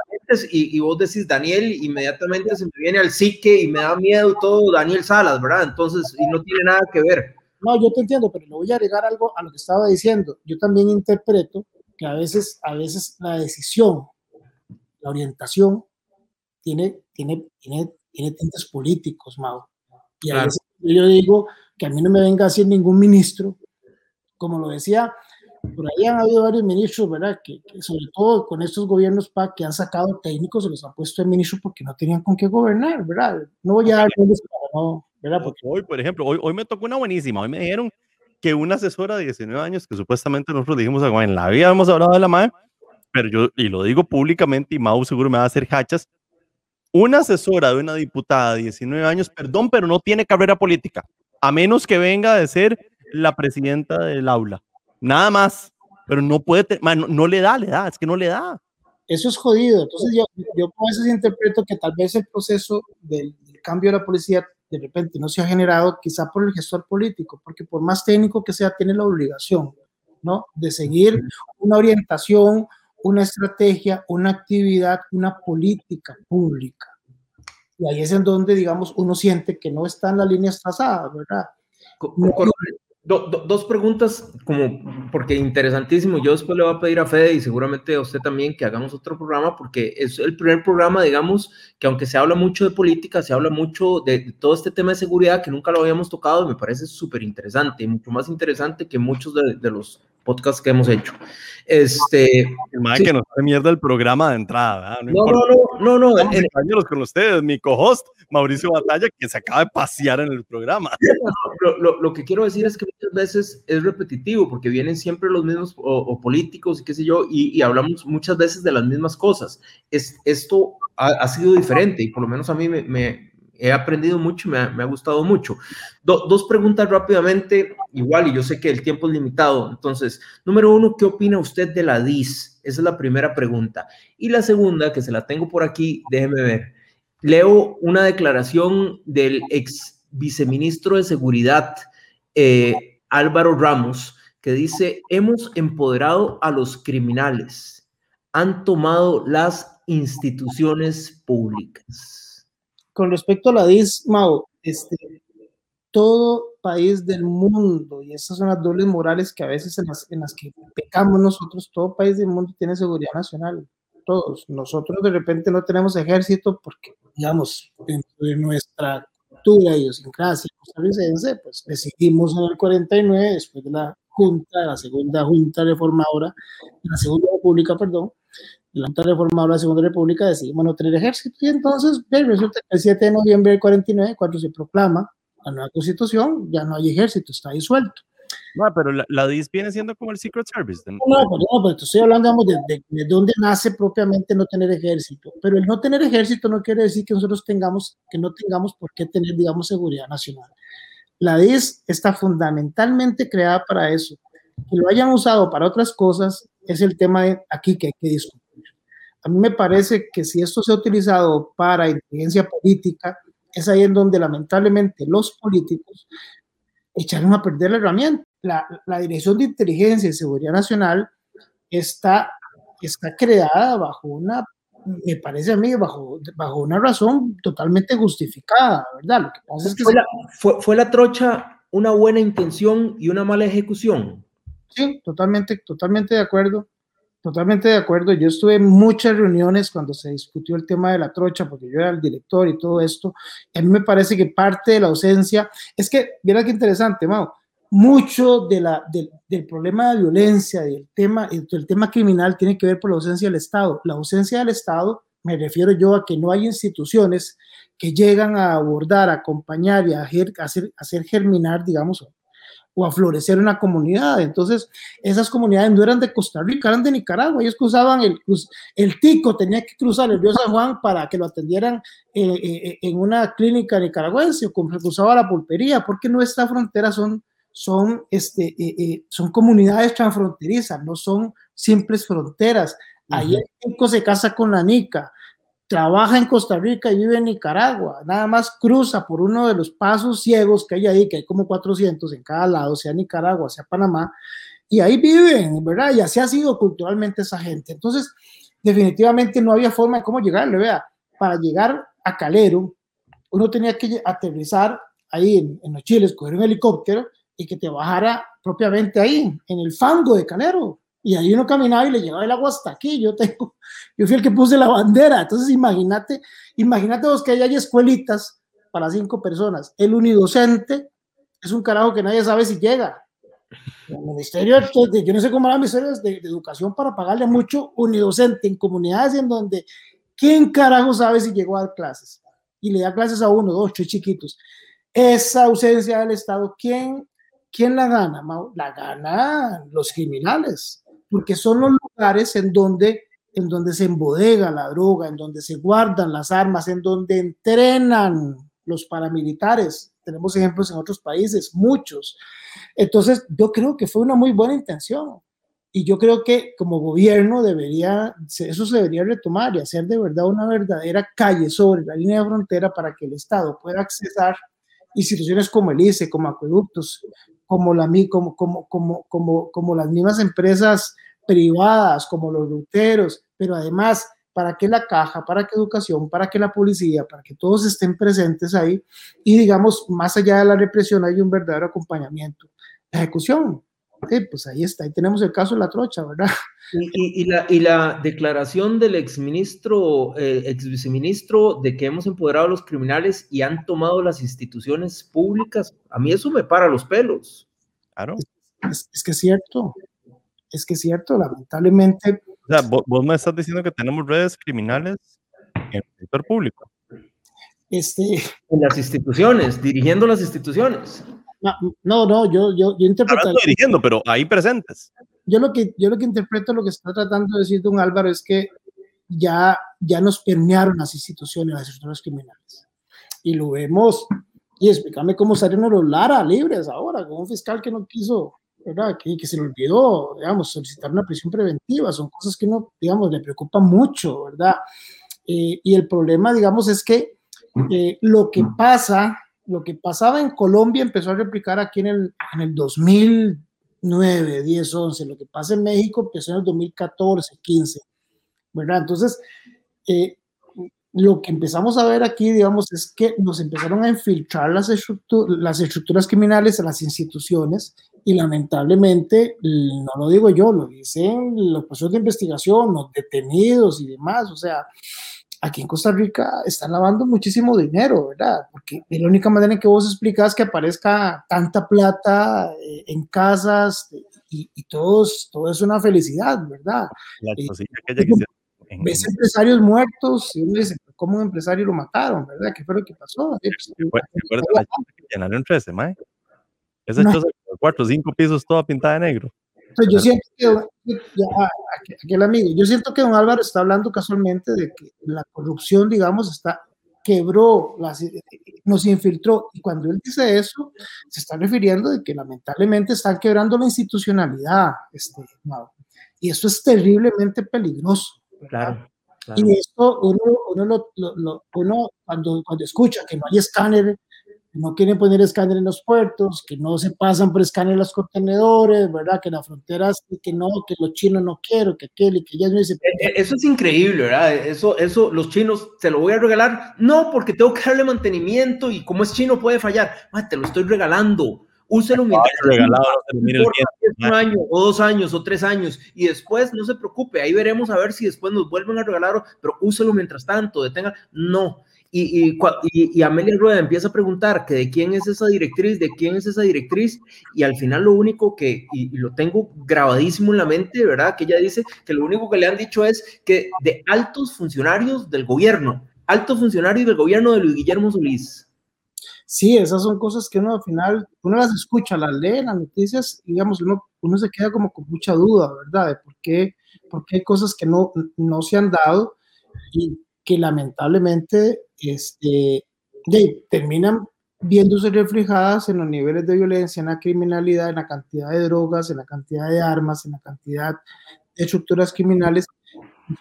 y, y, vos decís Daniel, inmediatamente se me viene al psique y me da miedo todo Daniel Salas, ¿verdad? Entonces, y no tiene nada que ver. No, yo te entiendo, pero le voy a agregar algo a lo que estaba diciendo. Yo también interpreto que a veces, a veces la decisión, la orientación, tiene, tiene, tiene, tiene tintes políticos, Mau. Y a claro. veces yo digo que a mí no me venga a decir ningún ministro, como lo decía, por ahí han habido varios ministros, ¿verdad? Que, que, sobre todo con estos gobiernos PAC que han sacado técnicos, se los han puesto de ministro porque no tenían con qué gobernar, ¿verdad? No voy a dar no, ¿verdad? Porque... Hoy, por ejemplo, hoy, hoy me tocó una buenísima. Hoy me dijeron que una asesora de 19 años, que supuestamente nosotros dijimos, en la vida hemos hablado de la madre, pero yo, y lo digo públicamente, y Mau seguro me va a hacer hachas, una asesora de una diputada de 19 años, perdón, pero no tiene carrera política, a menos que venga de ser la presidenta del aula. Nada más, pero no puede, no, no, le da, le da, es que no le da. Eso es jodido. Entonces yo, yo a veces interpreto que tal vez el proceso del, del cambio de la policía de repente no se ha generado quizá por el gestor político, porque por más técnico que sea, tiene la obligación, ¿no? De seguir una orientación, una estrategia, una actividad, una política pública. Y ahí es en donde, digamos, uno siente que no está en las líneas trazadas, ¿verdad? No, do, do, dos preguntas, como porque interesantísimo. Yo después le voy a pedir a Fede y seguramente a usted también que hagamos otro programa, porque es el primer programa, digamos, que aunque se habla mucho de política, se habla mucho de, de todo este tema de seguridad que nunca lo habíamos tocado, me parece súper interesante, mucho más interesante que muchos de, de los podcasts que hemos hecho. Este, más sí. que nos hace mierda el programa de entrada. No, no, no, no, no, no. con ustedes, mi co-host Mauricio Batalla, que se acaba de pasear en el programa. Lo, lo, lo, que quiero decir es que muchas veces es repetitivo, porque vienen siempre los mismos o, o políticos y qué sé yo, y, y, hablamos muchas veces de las mismas cosas. Es, esto ha, ha, sido diferente y por lo menos a mí me, me he aprendido mucho me ha, me ha gustado mucho. Do, dos preguntas rápidamente, igual, y yo sé que el tiempo es limitado. Entonces, número uno, ¿qué opina usted de la DIS? Esa es la primera pregunta. Y la segunda, que se la tengo por aquí, déjeme ver. Leo una declaración del ex viceministro de Seguridad, eh, Álvaro Ramos, que dice, hemos empoderado a los criminales, han tomado las instituciones públicas. Con respecto a la DIS, Mau, este, todo país del mundo, y esas son las dobles morales que a veces en las, en las que pecamos nosotros, todo país del mundo tiene seguridad nacional, todos. Nosotros de repente no tenemos ejército porque, digamos, dentro de nuestra cultura, idiosincrasia costarricense, pues decidimos en el 49, después de la Junta, la segunda Junta Reformadora, la Segunda República, perdón, la Junta Reformadora de la Segunda República, decidimos no tener ejército, y entonces, bien, resulta que el 7 de noviembre del 49, cuando se proclama la nueva constitución, ya no hay ejército, está disuelto. No, pero la, la, DIS viene siendo como el Secret Service. No, no, pero, no, pero estoy hablando digamos, de, de, de, dónde nace propiamente no tener ejército. Pero el no tener ejército no quiere decir que nosotros tengamos, que no tengamos por qué tener, digamos, seguridad nacional. La DIS está fundamentalmente creada para eso. Que lo hayan usado para otras cosas es el tema de aquí que hay que discutir. A mí me parece que si esto se ha utilizado para inteligencia política, es ahí en donde lamentablemente los políticos echaron a perder la herramienta. La, la, Dirección de Inteligencia y Seguridad Nacional está, está creada bajo una, me parece a mí, bajo, bajo una razón totalmente justificada, ¿verdad? Lo que pasa es que fue, la, fue, fue la trocha una buena intención y una mala ejecución. Sí, totalmente, totalmente de acuerdo. Totalmente de acuerdo. Yo estuve en muchas reuniones cuando se discutió el tema de la trocha, porque yo era el director y todo esto. A mí me parece que parte de la ausencia es que, mira qué interesante, Mau, mucho de la, de, del problema de violencia, del tema, del tema criminal, tiene que ver por la ausencia del Estado. La ausencia del Estado, me refiero yo a que no hay instituciones que llegan a abordar, a acompañar y a hacer, a hacer germinar, digamos, o a florecer una comunidad. Entonces, esas comunidades no eran de Costa Rica, eran de Nicaragua. Ellos cruzaban el, el tico, tenía que cruzar el río San Juan para que lo atendieran eh, eh, en una clínica nicaragüense o cruzaba la pulpería, porque nuestras fronteras son, son, este, eh, eh, son comunidades transfronterizas, no son simples fronteras. Ahí el tico se casa con la nica. Trabaja en Costa Rica y vive en Nicaragua, nada más cruza por uno de los pasos ciegos que hay ahí, que hay como 400 en cada lado, sea Nicaragua, sea Panamá, y ahí viven, ¿verdad? Y así ha sido culturalmente esa gente. Entonces, definitivamente no había forma de cómo llegarle, vea, para llegar a Calero, uno tenía que aterrizar ahí en, en los chiles, coger un helicóptero y que te bajara propiamente ahí, en el fango de Calero. Y ahí uno caminaba y le llevaba el agua hasta aquí. Yo tengo, yo fui el que puse la bandera. Entonces, imagínate, imagínate vos que hay escuelitas para cinco personas. El unidocente es un carajo que nadie sabe si llega. El ministerio, de, yo no sé cómo era el ministerio de, de, educación para pagarle mucho unidocente en comunidades en donde, ¿quién carajo sabe si llegó a dar clases? Y le da clases a uno, dos, tres chiquitos. Esa ausencia del Estado, ¿quién, quién la gana? La gana los criminales porque son los lugares en donde, en donde se embodega la droga, en donde se guardan las armas, en donde entrenan los paramilitares. Tenemos ejemplos en otros países, muchos. Entonces, yo creo que fue una muy buena intención. Y yo creo que como gobierno debería, eso se debería retomar y hacer de verdad una verdadera calle sobre la línea de frontera para que el Estado pueda accesar instituciones como el ICE, como acueductos, como, la, como, como, como, como, como las mismas empresas privadas, como los ruteros, pero además, ¿para qué la caja? ¿Para qué educación? ¿Para qué la policía? Para que todos estén presentes ahí y digamos, más allá de la represión hay un verdadero acompañamiento. Ejecución, pues ahí está, ahí tenemos el caso de la trocha, ¿verdad? Y, y, la, y la, declaración del exministro, eh, ex viceministro, de que hemos empoderado a los criminales y han tomado las instituciones públicas, a mí eso me para los pelos. Claro. Es, es que es cierto, es que es cierto, lamentablemente. O sea, vos, vos me estás diciendo que tenemos redes criminales en el sector público. Este, en las instituciones, dirigiendo las instituciones. No, no, yo, yo, yo interpreto. Ahora estoy dirigiendo, pero ahí presentes. Yo lo que, yo lo que interpreto, lo que está tratando de decir don Álvaro es que ya, ya nos permearon las instituciones, las estructuras criminales. Y lo vemos. Y explícame cómo salieron los Lara libres ahora, con un fiscal que no quiso, ¿verdad? Que, que se le olvidó, digamos, solicitar una prisión preventiva. Son cosas que no, digamos, le preocupan mucho, ¿verdad? Eh, y el problema, digamos, es que eh, lo que pasa lo que pasaba en Colombia empezó a replicar aquí en el, en el 2009, 10, 11. Lo que pasa en México empezó en el 2014, 15. ¿Verdad? Entonces, eh, lo que empezamos a ver aquí, digamos, es que nos empezaron a infiltrar las, las estructuras criminales a las instituciones y lamentablemente, no lo digo yo, lo dicen los procesos de investigación, los detenidos y demás, o sea, aquí en Costa Rica están lavando muchísimo dinero, ¿verdad? Porque la única manera en que vos explicas que aparezca tanta plata eh, en casas y, y todos, todo es una felicidad, ¿verdad? La eh, que en... ves empresarios muertos y uno dice, ¿cómo un empresario lo mataron, verdad? ¿Qué fue lo que pasó? Pues, ¿Recuerdas la que llenaron 13, mae? Esa no. de cuatro, cinco pisos toda pintada de negro. Entonces, yo siento que, ya, aquel amigo, yo siento que don Álvaro está hablando casualmente de que la corrupción, digamos, está quebró, las, nos infiltró. Y cuando él dice eso, se está refiriendo de que lamentablemente están quebrando la institucionalidad. Este, no. Y eso es terriblemente peligroso. Claro, claro. Y esto uno, uno, lo, lo, uno cuando, cuando escucha que no hay escáner no quieren poner escáner en los puertos, que no se pasan por escáner los contenedores, ¿verdad? Que las fronteras, que no, que los chinos no quiero, que aquel y que ya no dice. E, e, eso es increíble, ¿verdad? Eso, eso, los chinos, te lo voy a regalar, no, porque tengo que darle mantenimiento y como es chino puede fallar, te lo estoy regalando. Úselo mientras regalado, un año o dos años o tres años y después no se preocupe, ahí veremos a ver si después nos vuelven a regalar, pero úselo mientras tanto, detenga. No, y, y, y, Amelia Rueda empieza a preguntar que de quién es esa directriz, de quién es esa directriz, y al final lo único que, y, lo tengo grabadísimo en la mente, ¿verdad? Que ella dice que lo único que le han dicho es que de altos funcionarios del gobierno, altos funcionarios del gobierno de Luis Guillermo Solís. Sí, esas son cosas que uno al final, uno las escucha, las lee, las noticias, y digamos, uno, uno se queda como con mucha duda, ¿verdad? De por qué, por qué hay cosas que no, no se han dado y que lamentablemente este, de, terminan viéndose reflejadas en los niveles de violencia, en la criminalidad, en la cantidad de drogas, en la cantidad de armas, en la cantidad de estructuras criminales,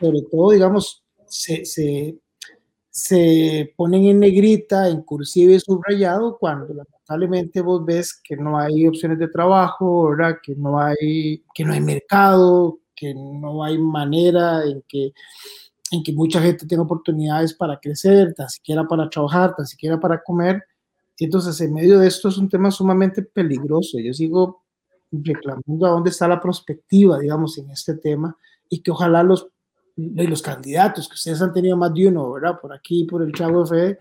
sobre todo, digamos, se, se, se ponen en negrita, en cursiva y subrayado cuando lamentablemente vos ves que no hay opciones de trabajo, ¿verdad? Que no hay, que no hay mercado, que no hay manera en que, en que mucha gente tenga oportunidades para crecer, tan siquiera para trabajar, tan siquiera para comer. Y entonces, en medio de esto es un tema sumamente peligroso. Yo sigo reclamando a dónde está la perspectiva, digamos, en este tema y que ojalá los los candidatos, que ustedes han tenido más de uno, ¿verdad? Por aquí, por el Chavo F,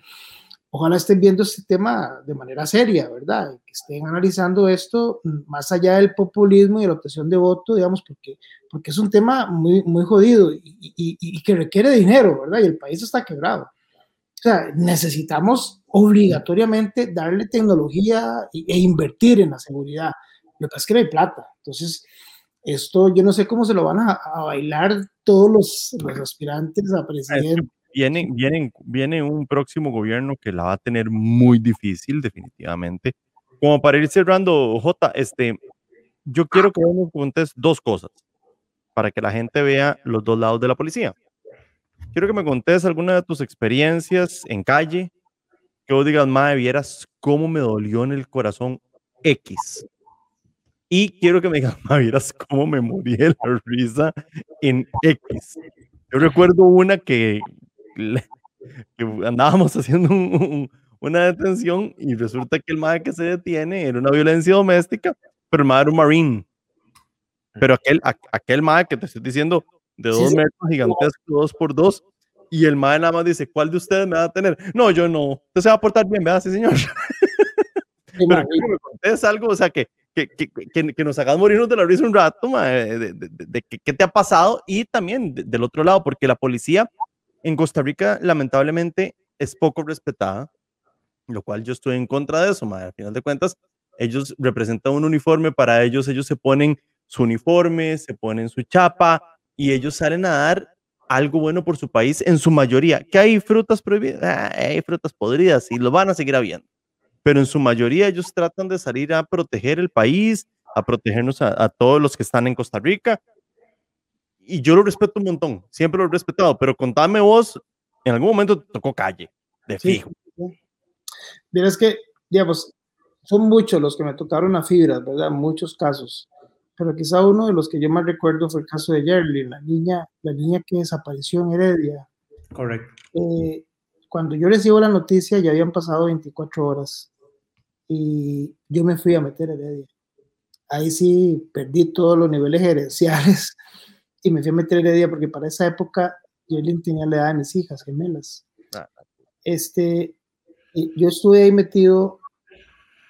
ojalá estén viendo este tema de manera seria, ¿verdad? Que estén analizando esto más allá del populismo y de la obtención de voto, digamos, porque, porque es un tema muy, muy jodido y, y, que requiere dinero, ¿verdad? Y el país está quebrado. O sea, necesitamos obligatoriamente darle tecnología e invertir en la seguridad. Lo que es que no hay plata. Entonces, esto yo no sé cómo se lo van a, bailar todos los, los, aspirantes a presidente. Viene, viene, viene un próximo gobierno que la va a tener muy difícil, definitivamente. Como para ir cerrando, J, este, yo quiero que me contes dos cosas para que la gente vea los dos lados de la policía. Quiero que me contes alguna de tus experiencias en calle, que vos digas, madre, vieras cómo me dolió en el corazón X. Y quiero que me digas, vieras cómo me morí de la risa en X. Yo recuerdo una que, andábamos haciendo una detención y resulta que el madre que se detiene era una violencia doméstica, pero el madre era un marine. Pero aquel, aquel madre que te estoy diciendo, de dos metros gigantesco, dos por dos, y el madre nada más dice, ¿cuál de ustedes me va a tener? No, yo no. Usted se va a portar bien, ¿verdad? Sí, señor. pero que contés algo, o sea, que que, que, que, nos hagas morirnos de la risa un rato, de, de, qué te ha pasado y también del otro lado, porque la policía en Costa Rica lamentablemente es poco respetada, lo cual yo estoy en contra de eso, madre. al final de cuentas, ellos representan un uniforme, para ellos ellos se ponen su uniforme, se ponen su chapa y ellos salen a dar algo bueno por su país en su mayoría. ¿Que hay frutas prohibidas? Ah, hay frutas podridas y lo van a seguir habiendo pero en su mayoría ellos tratan de salir a proteger el país, a protegernos a, todos los que están en Costa Rica. Y yo lo respeto un montón, siempre lo he respetado, pero contame vos, en algún momento te tocó calle, de fijo. Mira, es que, digamos, son muchos los que me tocaron a fibras, ¿verdad? Muchos casos. Pero quizá uno de los que yo más recuerdo fue el caso de Yerly, la niña, la niña que desapareció en Heredia. Correcto. Eh, cuando yo recibo la noticia ya habían pasado 24 horas y yo me fui a meter en Heredia. Ahí sí perdí todos los niveles gerenciales y me fui a meter Heredia porque para esa época yo tenía la edad de mis hijas gemelas. Ah. Este, yo estuve ahí metido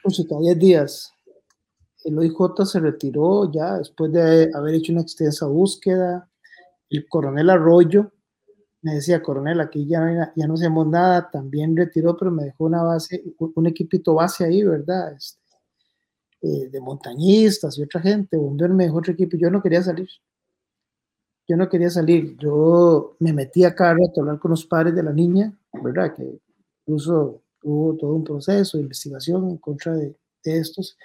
pues, 10 días. El OIJ se retiró ya después de haber hecho una extensa búsqueda. El coronel Arroyo me decía, coronel, aquí ya, ya no hacemos nada, también retiró, pero me dejó una base, un equipito base ahí, ¿verdad? Este, eh, de montañistas y otra gente, Bomber me dejó otro equipo, yo no quería salir. Yo no quería salir, yo me metí acá a hablar con los padres de la niña, ¿verdad? Que incluso hubo todo un proceso de investigación en contra de, de estos.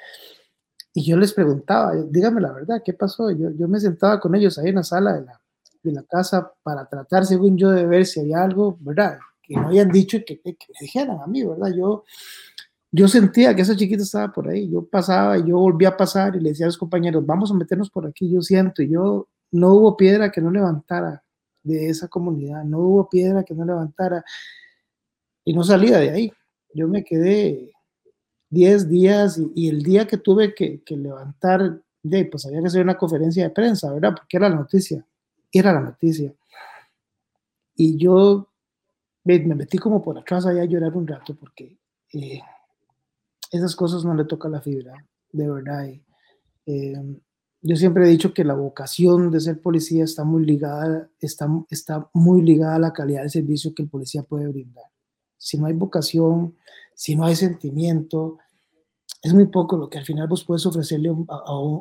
Y yo les preguntaba, dígame la verdad, ¿qué pasó? Yo, yo me sentaba con ellos ahí en la sala de la, de la casa para tratar, según yo, de ver si había algo, ¿verdad? Que no habían dicho y que, que, me dijeran a mí, ¿verdad? Yo, yo sentía que esa chiquita estaba por ahí. Yo pasaba y yo volvía a pasar y le decía a los compañeros, vamos a meternos por aquí, yo siento. Y yo, no hubo piedra que no levantara de esa comunidad, no hubo piedra que no levantara. Y no salía de ahí. Yo me quedé 10 días y, el día que tuve que, levantar, de, pues había que hacer una conferencia de prensa, ¿verdad? Porque era la noticia era la noticia. Y yo me, metí como por atrás allá a llorar un rato porque eh, esas cosas no le toca la fibra, de verdad. Eh, yo siempre he dicho que la vocación de ser policía está muy ligada, está, está muy ligada a la calidad del servicio que el policía puede brindar. Si no hay vocación, si no hay sentimiento, es muy poco lo que al final vos puedes ofrecerle a, un,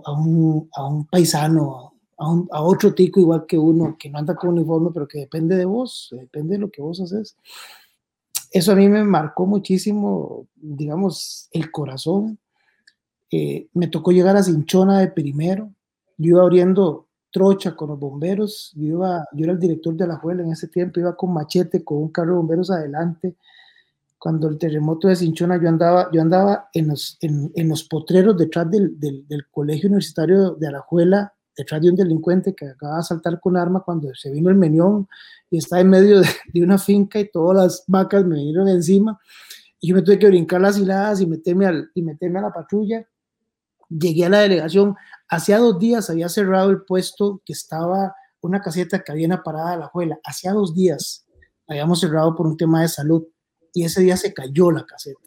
a, un, a un paisano, a, otro tico igual que uno, que no anda con uniforme, pero que depende de vos, depende de lo que vos haces. Eso a mí me marcó muchísimo, digamos, el corazón. Eh, me tocó llegar a Cinchona de primero. Yo iba abriendo trocha con los bomberos. Yo, iba, yo era el director de la juela en ese tiempo, iba con machete, con un carro de bomberos adelante. Cuando el terremoto de Cinchona, yo andaba, yo andaba en, los, en, en los potreros detrás del, del, del, colegio universitario de Alajuela, detrás de un delincuente que acaba de saltar con arma cuando se vino el meñón y estaba en medio de, de una finca y todas las vacas me vinieron encima. Y yo me tuve que brincar las hiladas y meterme, al, y meterme a la patrulla. Llegué a la delegación. Hacía dos días había cerrado el puesto que estaba una caseta que había en la parada de la juela. Hacía dos días habíamos cerrado por un tema de salud y ese día se cayó la caseta.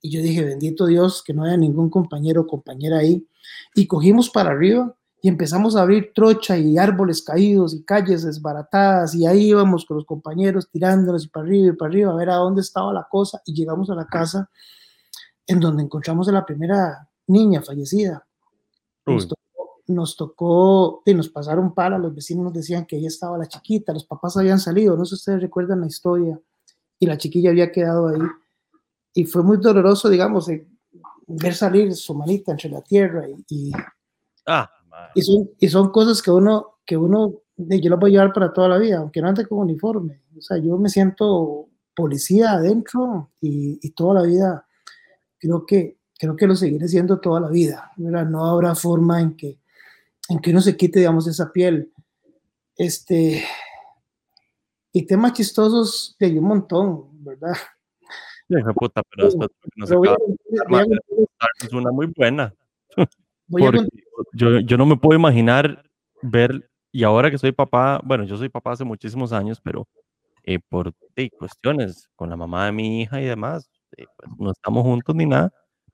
Y yo dije, bendito Dios, que no haya ningún compañero o compañera ahí. Y cogimos para arriba y empezamos a abrir trocha y árboles caídos y calles desbaratadas y ahí íbamos con los compañeros tirándolos para arriba y para arriba a ver a dónde estaba la cosa y llegamos a la casa en donde encontramos a la primera niña fallecida. Nos tocó, nos tocó, y nos pasaron para, los vecinos nos decían que ahí estaba la chiquita, los papás habían salido, no sé si ustedes recuerdan la historia, y la chiquilla había quedado ahí. Y fue muy doloroso, digamos, ver salir su manita entre la tierra y, y ah y son, y son cosas que uno, que uno, yo las voy a llevar para toda la vida, aunque no ande con uniforme. O sea, yo me siento policía adentro y, y toda la vida creo que, creo que lo seguiré siendo toda la vida. ¿verdad? No habrá forma en que, en que uno se quite, digamos, esa piel. Este, y temas chistosos hay un montón, ¿verdad? puta, pero después no se acaba, es una muy buena. Porque yo, yo no me puedo imaginar ver, y ahora que soy papá, bueno, yo soy papá hace muchísimos años, pero eh, por eh, cuestiones con la mamá de mi hija y demás, eh, pues, no estamos juntos ni nada,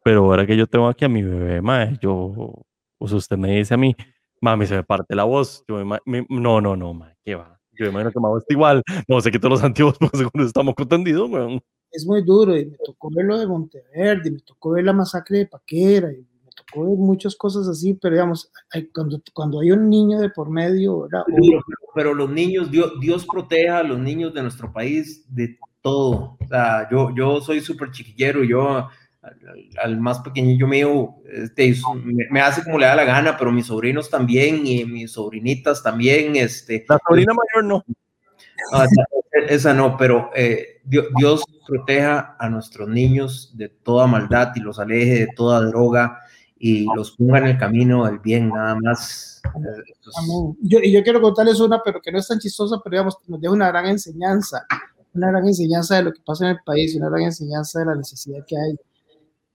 pero ahora que yo tengo aquí a mi bebé, mae, yo, pues usted me dice a mí, mami, se me parte la voz, yo me, no, no, no, mae, ¿qué va? Yo me imagino que me está igual, no sé qué todos los antiguos, pues según estamos contendidos, weón. Es muy duro, y me tocó ver lo de Monteverde, me tocó ver la masacre de Paquera, y tocó muchas cosas así, pero digamos, hay, cuando, cuando hay un niño de por medio, ¿verdad? Pero, pero, los niños, Dios, Dios proteja a los niños de nuestro país de todo. O sea, yo, yo soy súper chiquillero, yo al, al, más pequeñillo mío este, me, me, hace como le da la gana, pero mis sobrinos también y mis sobrinitas también. Este, la sobrina mayor no. Ah, esa no, pero eh, Dios, Dios, proteja a nuestros niños de toda maldad y los aleje de toda droga y los ponga en el camino del bien, nada más. Yo, y yo quiero contarles una, pero que no es tan chistosa, pero digamos, nos deja una gran enseñanza, una gran enseñanza de lo que pasa en el país y una gran enseñanza de la necesidad que hay.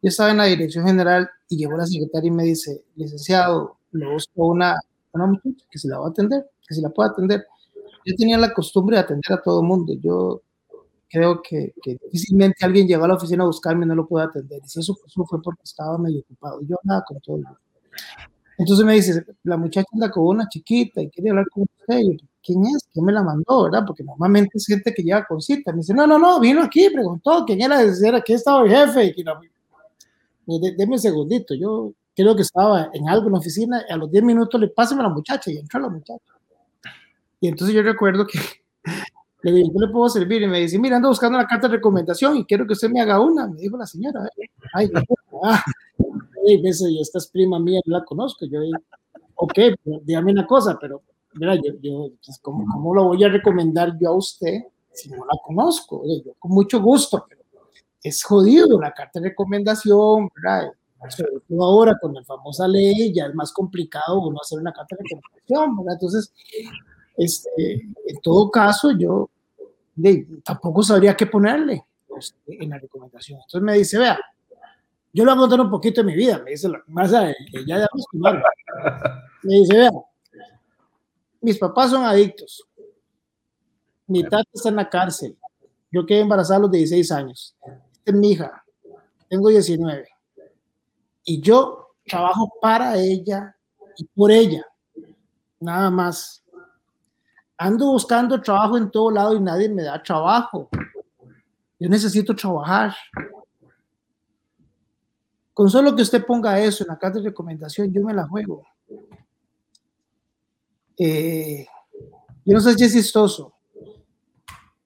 Yo estaba en la dirección general y llegó la secretaria y me dice, licenciado, le busco una, una muchacha que se la va a atender, que se la pueda atender. Yo tenía la costumbre de atender a todo mundo. Yo creo que, difícilmente alguien llegó a la oficina a buscarme y no lo pude atender. Y si eso, fue porque estaba medio ocupado. Yo nada con todo el mundo. Entonces me dice, la muchacha anda con una chiquita y quiere hablar con usted. Y yo, ¿quién es? ¿Quién me la mandó? ¿Verdad? Porque normalmente es gente que llega con cita. Me dice, no, no, no, vino aquí, preguntó quién era, era aquí estaba el jefe. Y no, Deme un segundito, yo creo que estaba en algo en la oficina. Y a los 10 minutos le pásame a la muchacha y entró la muchacha. Y entonces yo recuerdo que le digo, ¿qué le puedo servir? Y me dice, mira, ando buscando una carta de recomendación y quiero que usted me haga una. Me dijo la señora. Ay, ah, y esta es prima mía, no la conozco. Yo digo, ok, dígame una cosa, pero mira, yo, yo pues, ¿cómo, ¿cómo, lo voy a recomendar yo a usted si no la conozco? Yo, con mucho gusto, pero es jodido la carta de recomendación. Sobre todo ahora con la famosa ley, ya es más complicado uno hacer una carta de recomendación, ¿verdad? Entonces, este, en todo caso, yo de, tampoco sabría qué ponerle pues, en la recomendación. Entonces me dice, vea, yo le voy a contar un poquito de mi vida, me dice, más ya de Me dice, vea, mis papás son adictos, mi tata está en la cárcel, yo quedé embarazada a los 16 años, es mi hija, tengo 19, y yo trabajo para ella y por ella, nada más ando buscando trabajo en todo lado y nadie me da trabajo. Yo necesito trabajar. Con solo que usted ponga eso en la carta de recomendación, yo me la juego. Eh, yo no sé si es chistoso,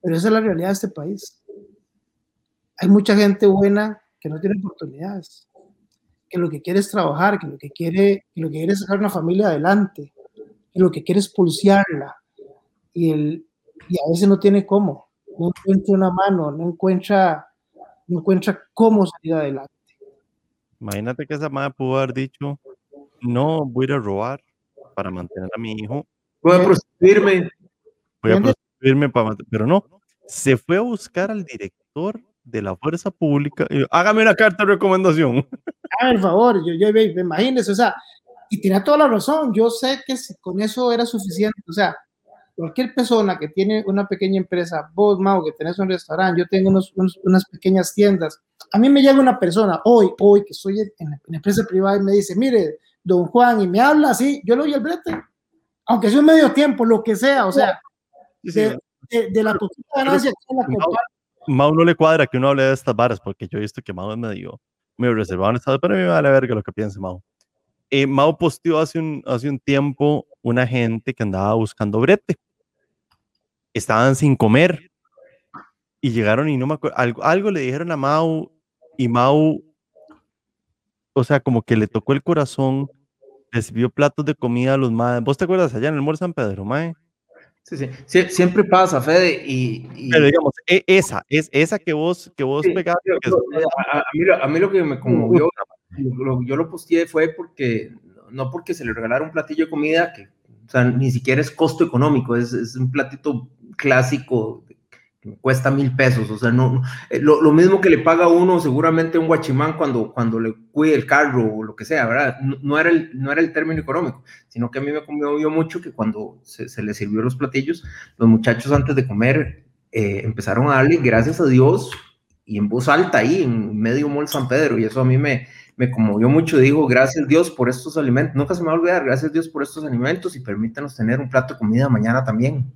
pero esa es la realidad de este país. Hay mucha gente buena que no tiene oportunidades, que lo que quiere es trabajar, que lo que quiere, que lo que quiere es sacar una familia adelante, y lo que quiere es pulsearla. Y, el, y a veces no tiene cómo, no encuentra una mano, no encuentra, no encuentra cómo salir adelante. Imagínate que esa madre pudo haber dicho, no voy a ir a robar para mantener a mi hijo. Voy a prostituirme. Voy a prostituirme para mantener, pero no, se fue a buscar al director de la fuerza pública. Hágame una carta de recomendación. Ah, por favor, yo, yo, imagínese, o sea, y tiene toda la razón. Yo sé que con eso era suficiente. O sea, cualquier persona que tiene una pequeña empresa, vos, Mau, que tenés un restaurante, yo tengo unos, unas pequeñas tiendas. A mí me llega una persona hoy, hoy, que estoy en, la empresa privada y me dice, mire, don Juan, y me habla así, yo le doy el brete. Aunque sea un medio tiempo, lo que sea, o sea, de, de, la poquita ganancia que la Mau no le cuadra que uno hable de estas varas, porque yo he visto que Mau es medio, medio reservado en estado, pero a mí me vale verga lo que piense Mau. Eh, Mau posteó hace un, hace un tiempo una gente que andaba buscando brete. Estaban sin comer y llegaron y no me acuerdo, algo, algo le dijeron a Mau y Mau, o sea, como que le tocó el corazón, recibió platos de comida a los más. ¿Vos te acuerdas allá en el Mor San Pedro, Mae? Sí, sí, siempre pasa, Fede, y, Pero digamos, e, esa, es esa que vos, que vos pegaste. a, mí, lo que me conmovió, yo lo posteé fue porque, no porque se le regalara un platillo de comida, que o sea, ni siquiera es costo económico, es, es un platito clásico cuesta mil pesos, o sea, no, eh, lo, lo, mismo que le paga uno seguramente un guachimán cuando, cuando le cuide el carro o lo que sea, ¿verdad? No, era, el, no era el término económico, sino que a mí me conmovió mucho que cuando se, se le sirvió los platillos, los muchachos antes de comer eh, empezaron a darle gracias a Dios y en voz alta ahí, en medio mall San Pedro, y eso a mí me, me conmovió mucho, digo, gracias Dios por estos alimentos, nunca se me va a olvidar, gracias Dios por estos alimentos y permítanos tener un plato de comida mañana también.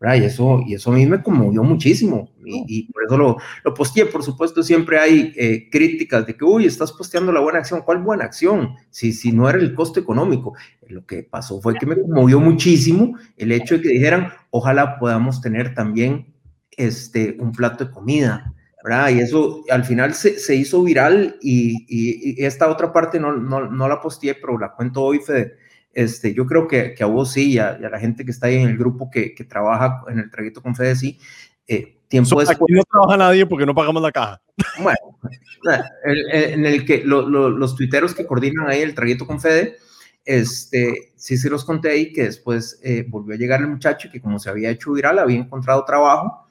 Y eso, y eso a mí me conmovió muchísimo y, por eso lo, lo posteé. Por supuesto, siempre hay eh, críticas de que, uy, estás posteando la buena acción. ¿Cuál buena acción? Si, si no era el costo económico. Lo que pasó fue que me conmovió muchísimo el hecho de que dijeran, ojalá podamos tener también este, un plato de comida. ¿verdad? Y eso al final se, se hizo viral y, y, esta otra parte no, no, no la posteé, pero la cuento hoy, Fede este, yo creo que, que a vos sí y a, la gente que está ahí en el grupo que, que trabaja en el traguito con Fede sí, eh, tiempo Aquí no trabaja nadie porque no pagamos la caja. Bueno, en el que los tuiteros que coordinan ahí el traguito con Fede, este, sí se los conté ahí que después eh, volvió a llegar el muchacho que como se había hecho viral, había encontrado trabajo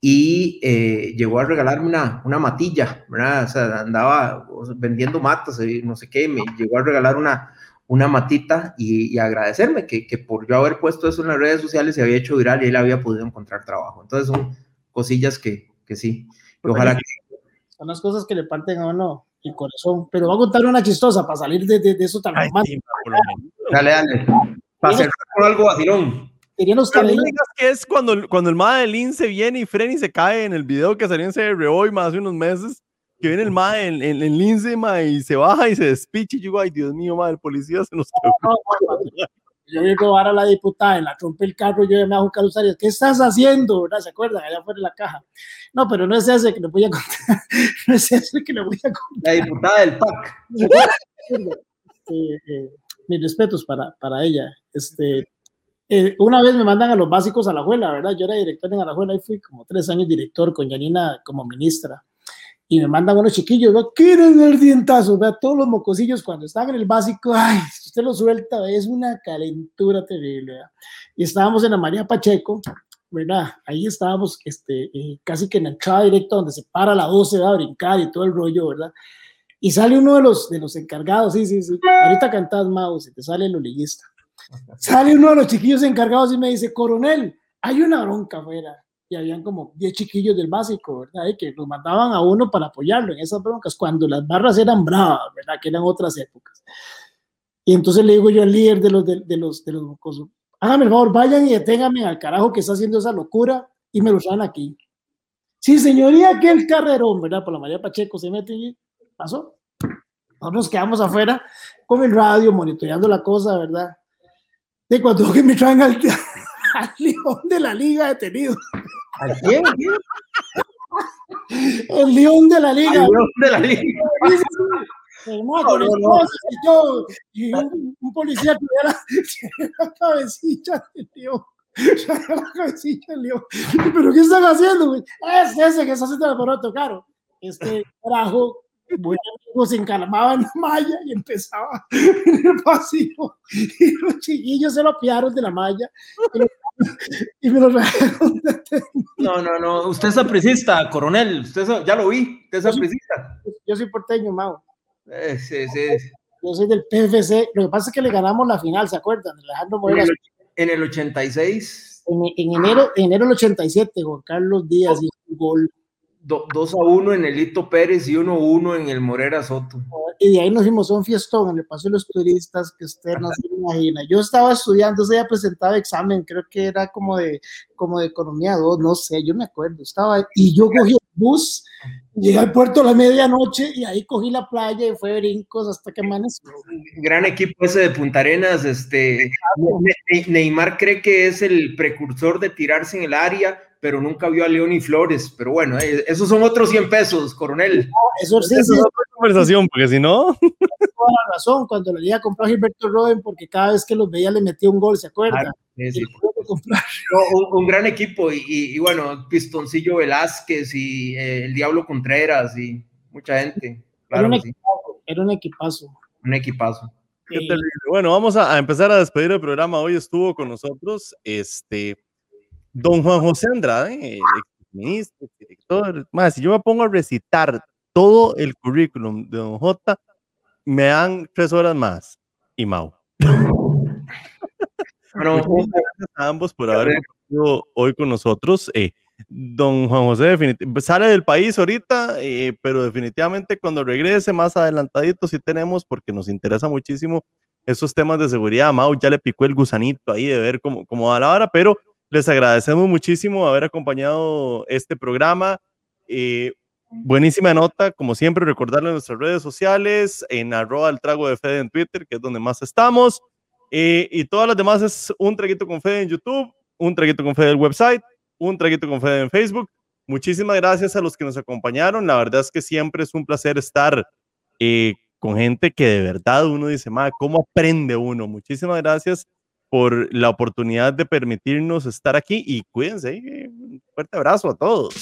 y eh, llegó a regalarme una, una matilla, ¿verdad? O sea, andaba vendiendo matas y no sé qué, me llegó a regalar una, una matita y, agradecerme que, que, por yo haber puesto eso en las redes sociales se había hecho viral y él había podido encontrar trabajo. Entonces son cosillas que, que sí. ojalá que... Son las cosas que le parten a uno el corazón. Pero voy a contar una chistosa para salir de, de, eso tan romántico. dale, dale. Para cerrar con algo vacilón. Queríamos que digas que es cuando, cuando el MAD del INSE viene y frena y se cae en el video que salió en CR hoy más hace unos meses que viene el mae en, en, en lince, mae, y se baja y se despiche, y yo digo, ay, Dios mío, mae, el policía se nos quedó. yo vi robar a la diputada, y la trompe el carro, yo me hago un ¿qué estás haciendo? ¿verdad? ¿Se acuerdan? Allá fuera de la caja. No, pero no es ese que le voy a contar, no es ese que le voy a contar. La diputada del PAC. Este, eh, mis respetos para, para ella. Este, eh, una vez me mandan a los básicos a la abuela, ¿verdad? Yo era director en Alajuela y fui como tres años director con Janina como ministra y me mandan unos chiquillos, ¿no? quieren el dientazo, vea, todos los mocosillos cuando están en el básico, ay, si usted lo suelta, es una calentura terrible, ¿verdad? Y estábamos en la María Pacheco, ¿verdad? Ahí estábamos este, eh, casi que en la entrada directa donde se para la 12, va a brincar y todo el rollo, ¿verdad? Y sale uno de los, de los encargados, sí, sí, sí, ahorita cantás, Mouse, y te sale el oliguista. Sale uno de los chiquillos encargados y me dice, coronel, hay una bronca afuera y habían como 10 chiquillos del básico, ¿verdad? Y que nos mandaban a uno para apoyarlo en esas broncas, cuando las barras eran bravas, ¿verdad? Que eran otras épocas. Y entonces le digo yo al líder de los, de, los, de los mocosos, hágame el favor, vayan y deténganme al carajo que está haciendo esa locura y me lo traen aquí. Sí, señoría, que el carrerón, ¿verdad? Por la María Pacheco se mete y pasó. Nosotros nos quedamos afuera con el radio, monitoreando la cosa, ¿verdad? De cuando que me traen al, al león de la liga detenido. ¿Al quién? El león de la liga. El león de la liga. y un, policía que la, la cabecita del león. la cabecita del león. ¿Pero qué están haciendo, güey? Es ese que está haciendo el aparato, claro. Este carajo buen amigo se encalmaba en la malla y empezaba en el pasillo y los chiquillos se lo piaron de la malla y me lo No, no, no, usted es apricista, coronel, usted ya lo vi, usted es apricista. Yo soy porteño, Mau. Eh, sí, sí. Yo soy del PFC, lo que pasa es que le ganamos la final, ¿se acuerdan? en, el, en el 86. En, en, enero, en enero del 87, Juan Carlos Díaz hizo un gol 2 a 1 en el Lito Pérez y 1 a 1 en el Morera Soto. Y de ahí nos fuimos a un fiestón el Paso de los Turistas que usted no se imagina. Yo estaba estudiando, se había presentado examen, creo que era como de, como de Economía 2, no sé, yo me acuerdo. Estaba y yo cogí el bus, llegué al puerto a la medianoche y ahí cogí la playa y fue brincos hasta que amaneció. Gran equipo ese de Punta Arenas. Este, Neymar cree que es el precursor de tirarse en el área pero nunca vio a León y Flores. Pero bueno, eh, esos son otros 100 pesos, coronel. eso sí, es otra conversación, porque si no. Toda la razón, cuando le iba a comprar Gilberto Roden, porque cada vez que los veía le metía un gol, ¿se acuerda? un, gran equipo, y, bueno, Pistoncillo Velázquez y eh, el Diablo Contreras y mucha gente. era, un equipazo, era un equipazo. Un equipazo. Bueno, vamos a, a, empezar a despedir el programa. Hoy estuvo con nosotros este Don Juan José Andrade, ministro, director, más, si yo me pongo a recitar todo el currículum de Don J, me dan tres horas más. Y Mau. Bueno, gracias a ambos por haber estado hoy con nosotros. Eh, don Juan José sale del país ahorita, eh, pero definitivamente cuando regrese más adelantadito sí tenemos, porque nos interesa muchísimo esos temas de seguridad. Mau ya le picó el gusanito ahí de ver cómo, cómo va la hora, pero les agradecemos muchísimo haber acompañado este programa. Eh, buenísima nota, como siempre, recordarle nuestras redes sociales, en arroba el trago de Fede en Twitter, que es donde más estamos. Eh, y todas las demás es un traguito con Fede en YouTube, un traguito con Fede en el website, un traguito con Fede en Facebook. Muchísimas gracias a los que nos acompañaron. La verdad es que siempre es un placer estar eh, con gente que de verdad uno dice, ma, ¿cómo aprende uno? Muchísimas gracias por la oportunidad de permitirnos estar aquí y cuídense. Un fuerte abrazo a todos.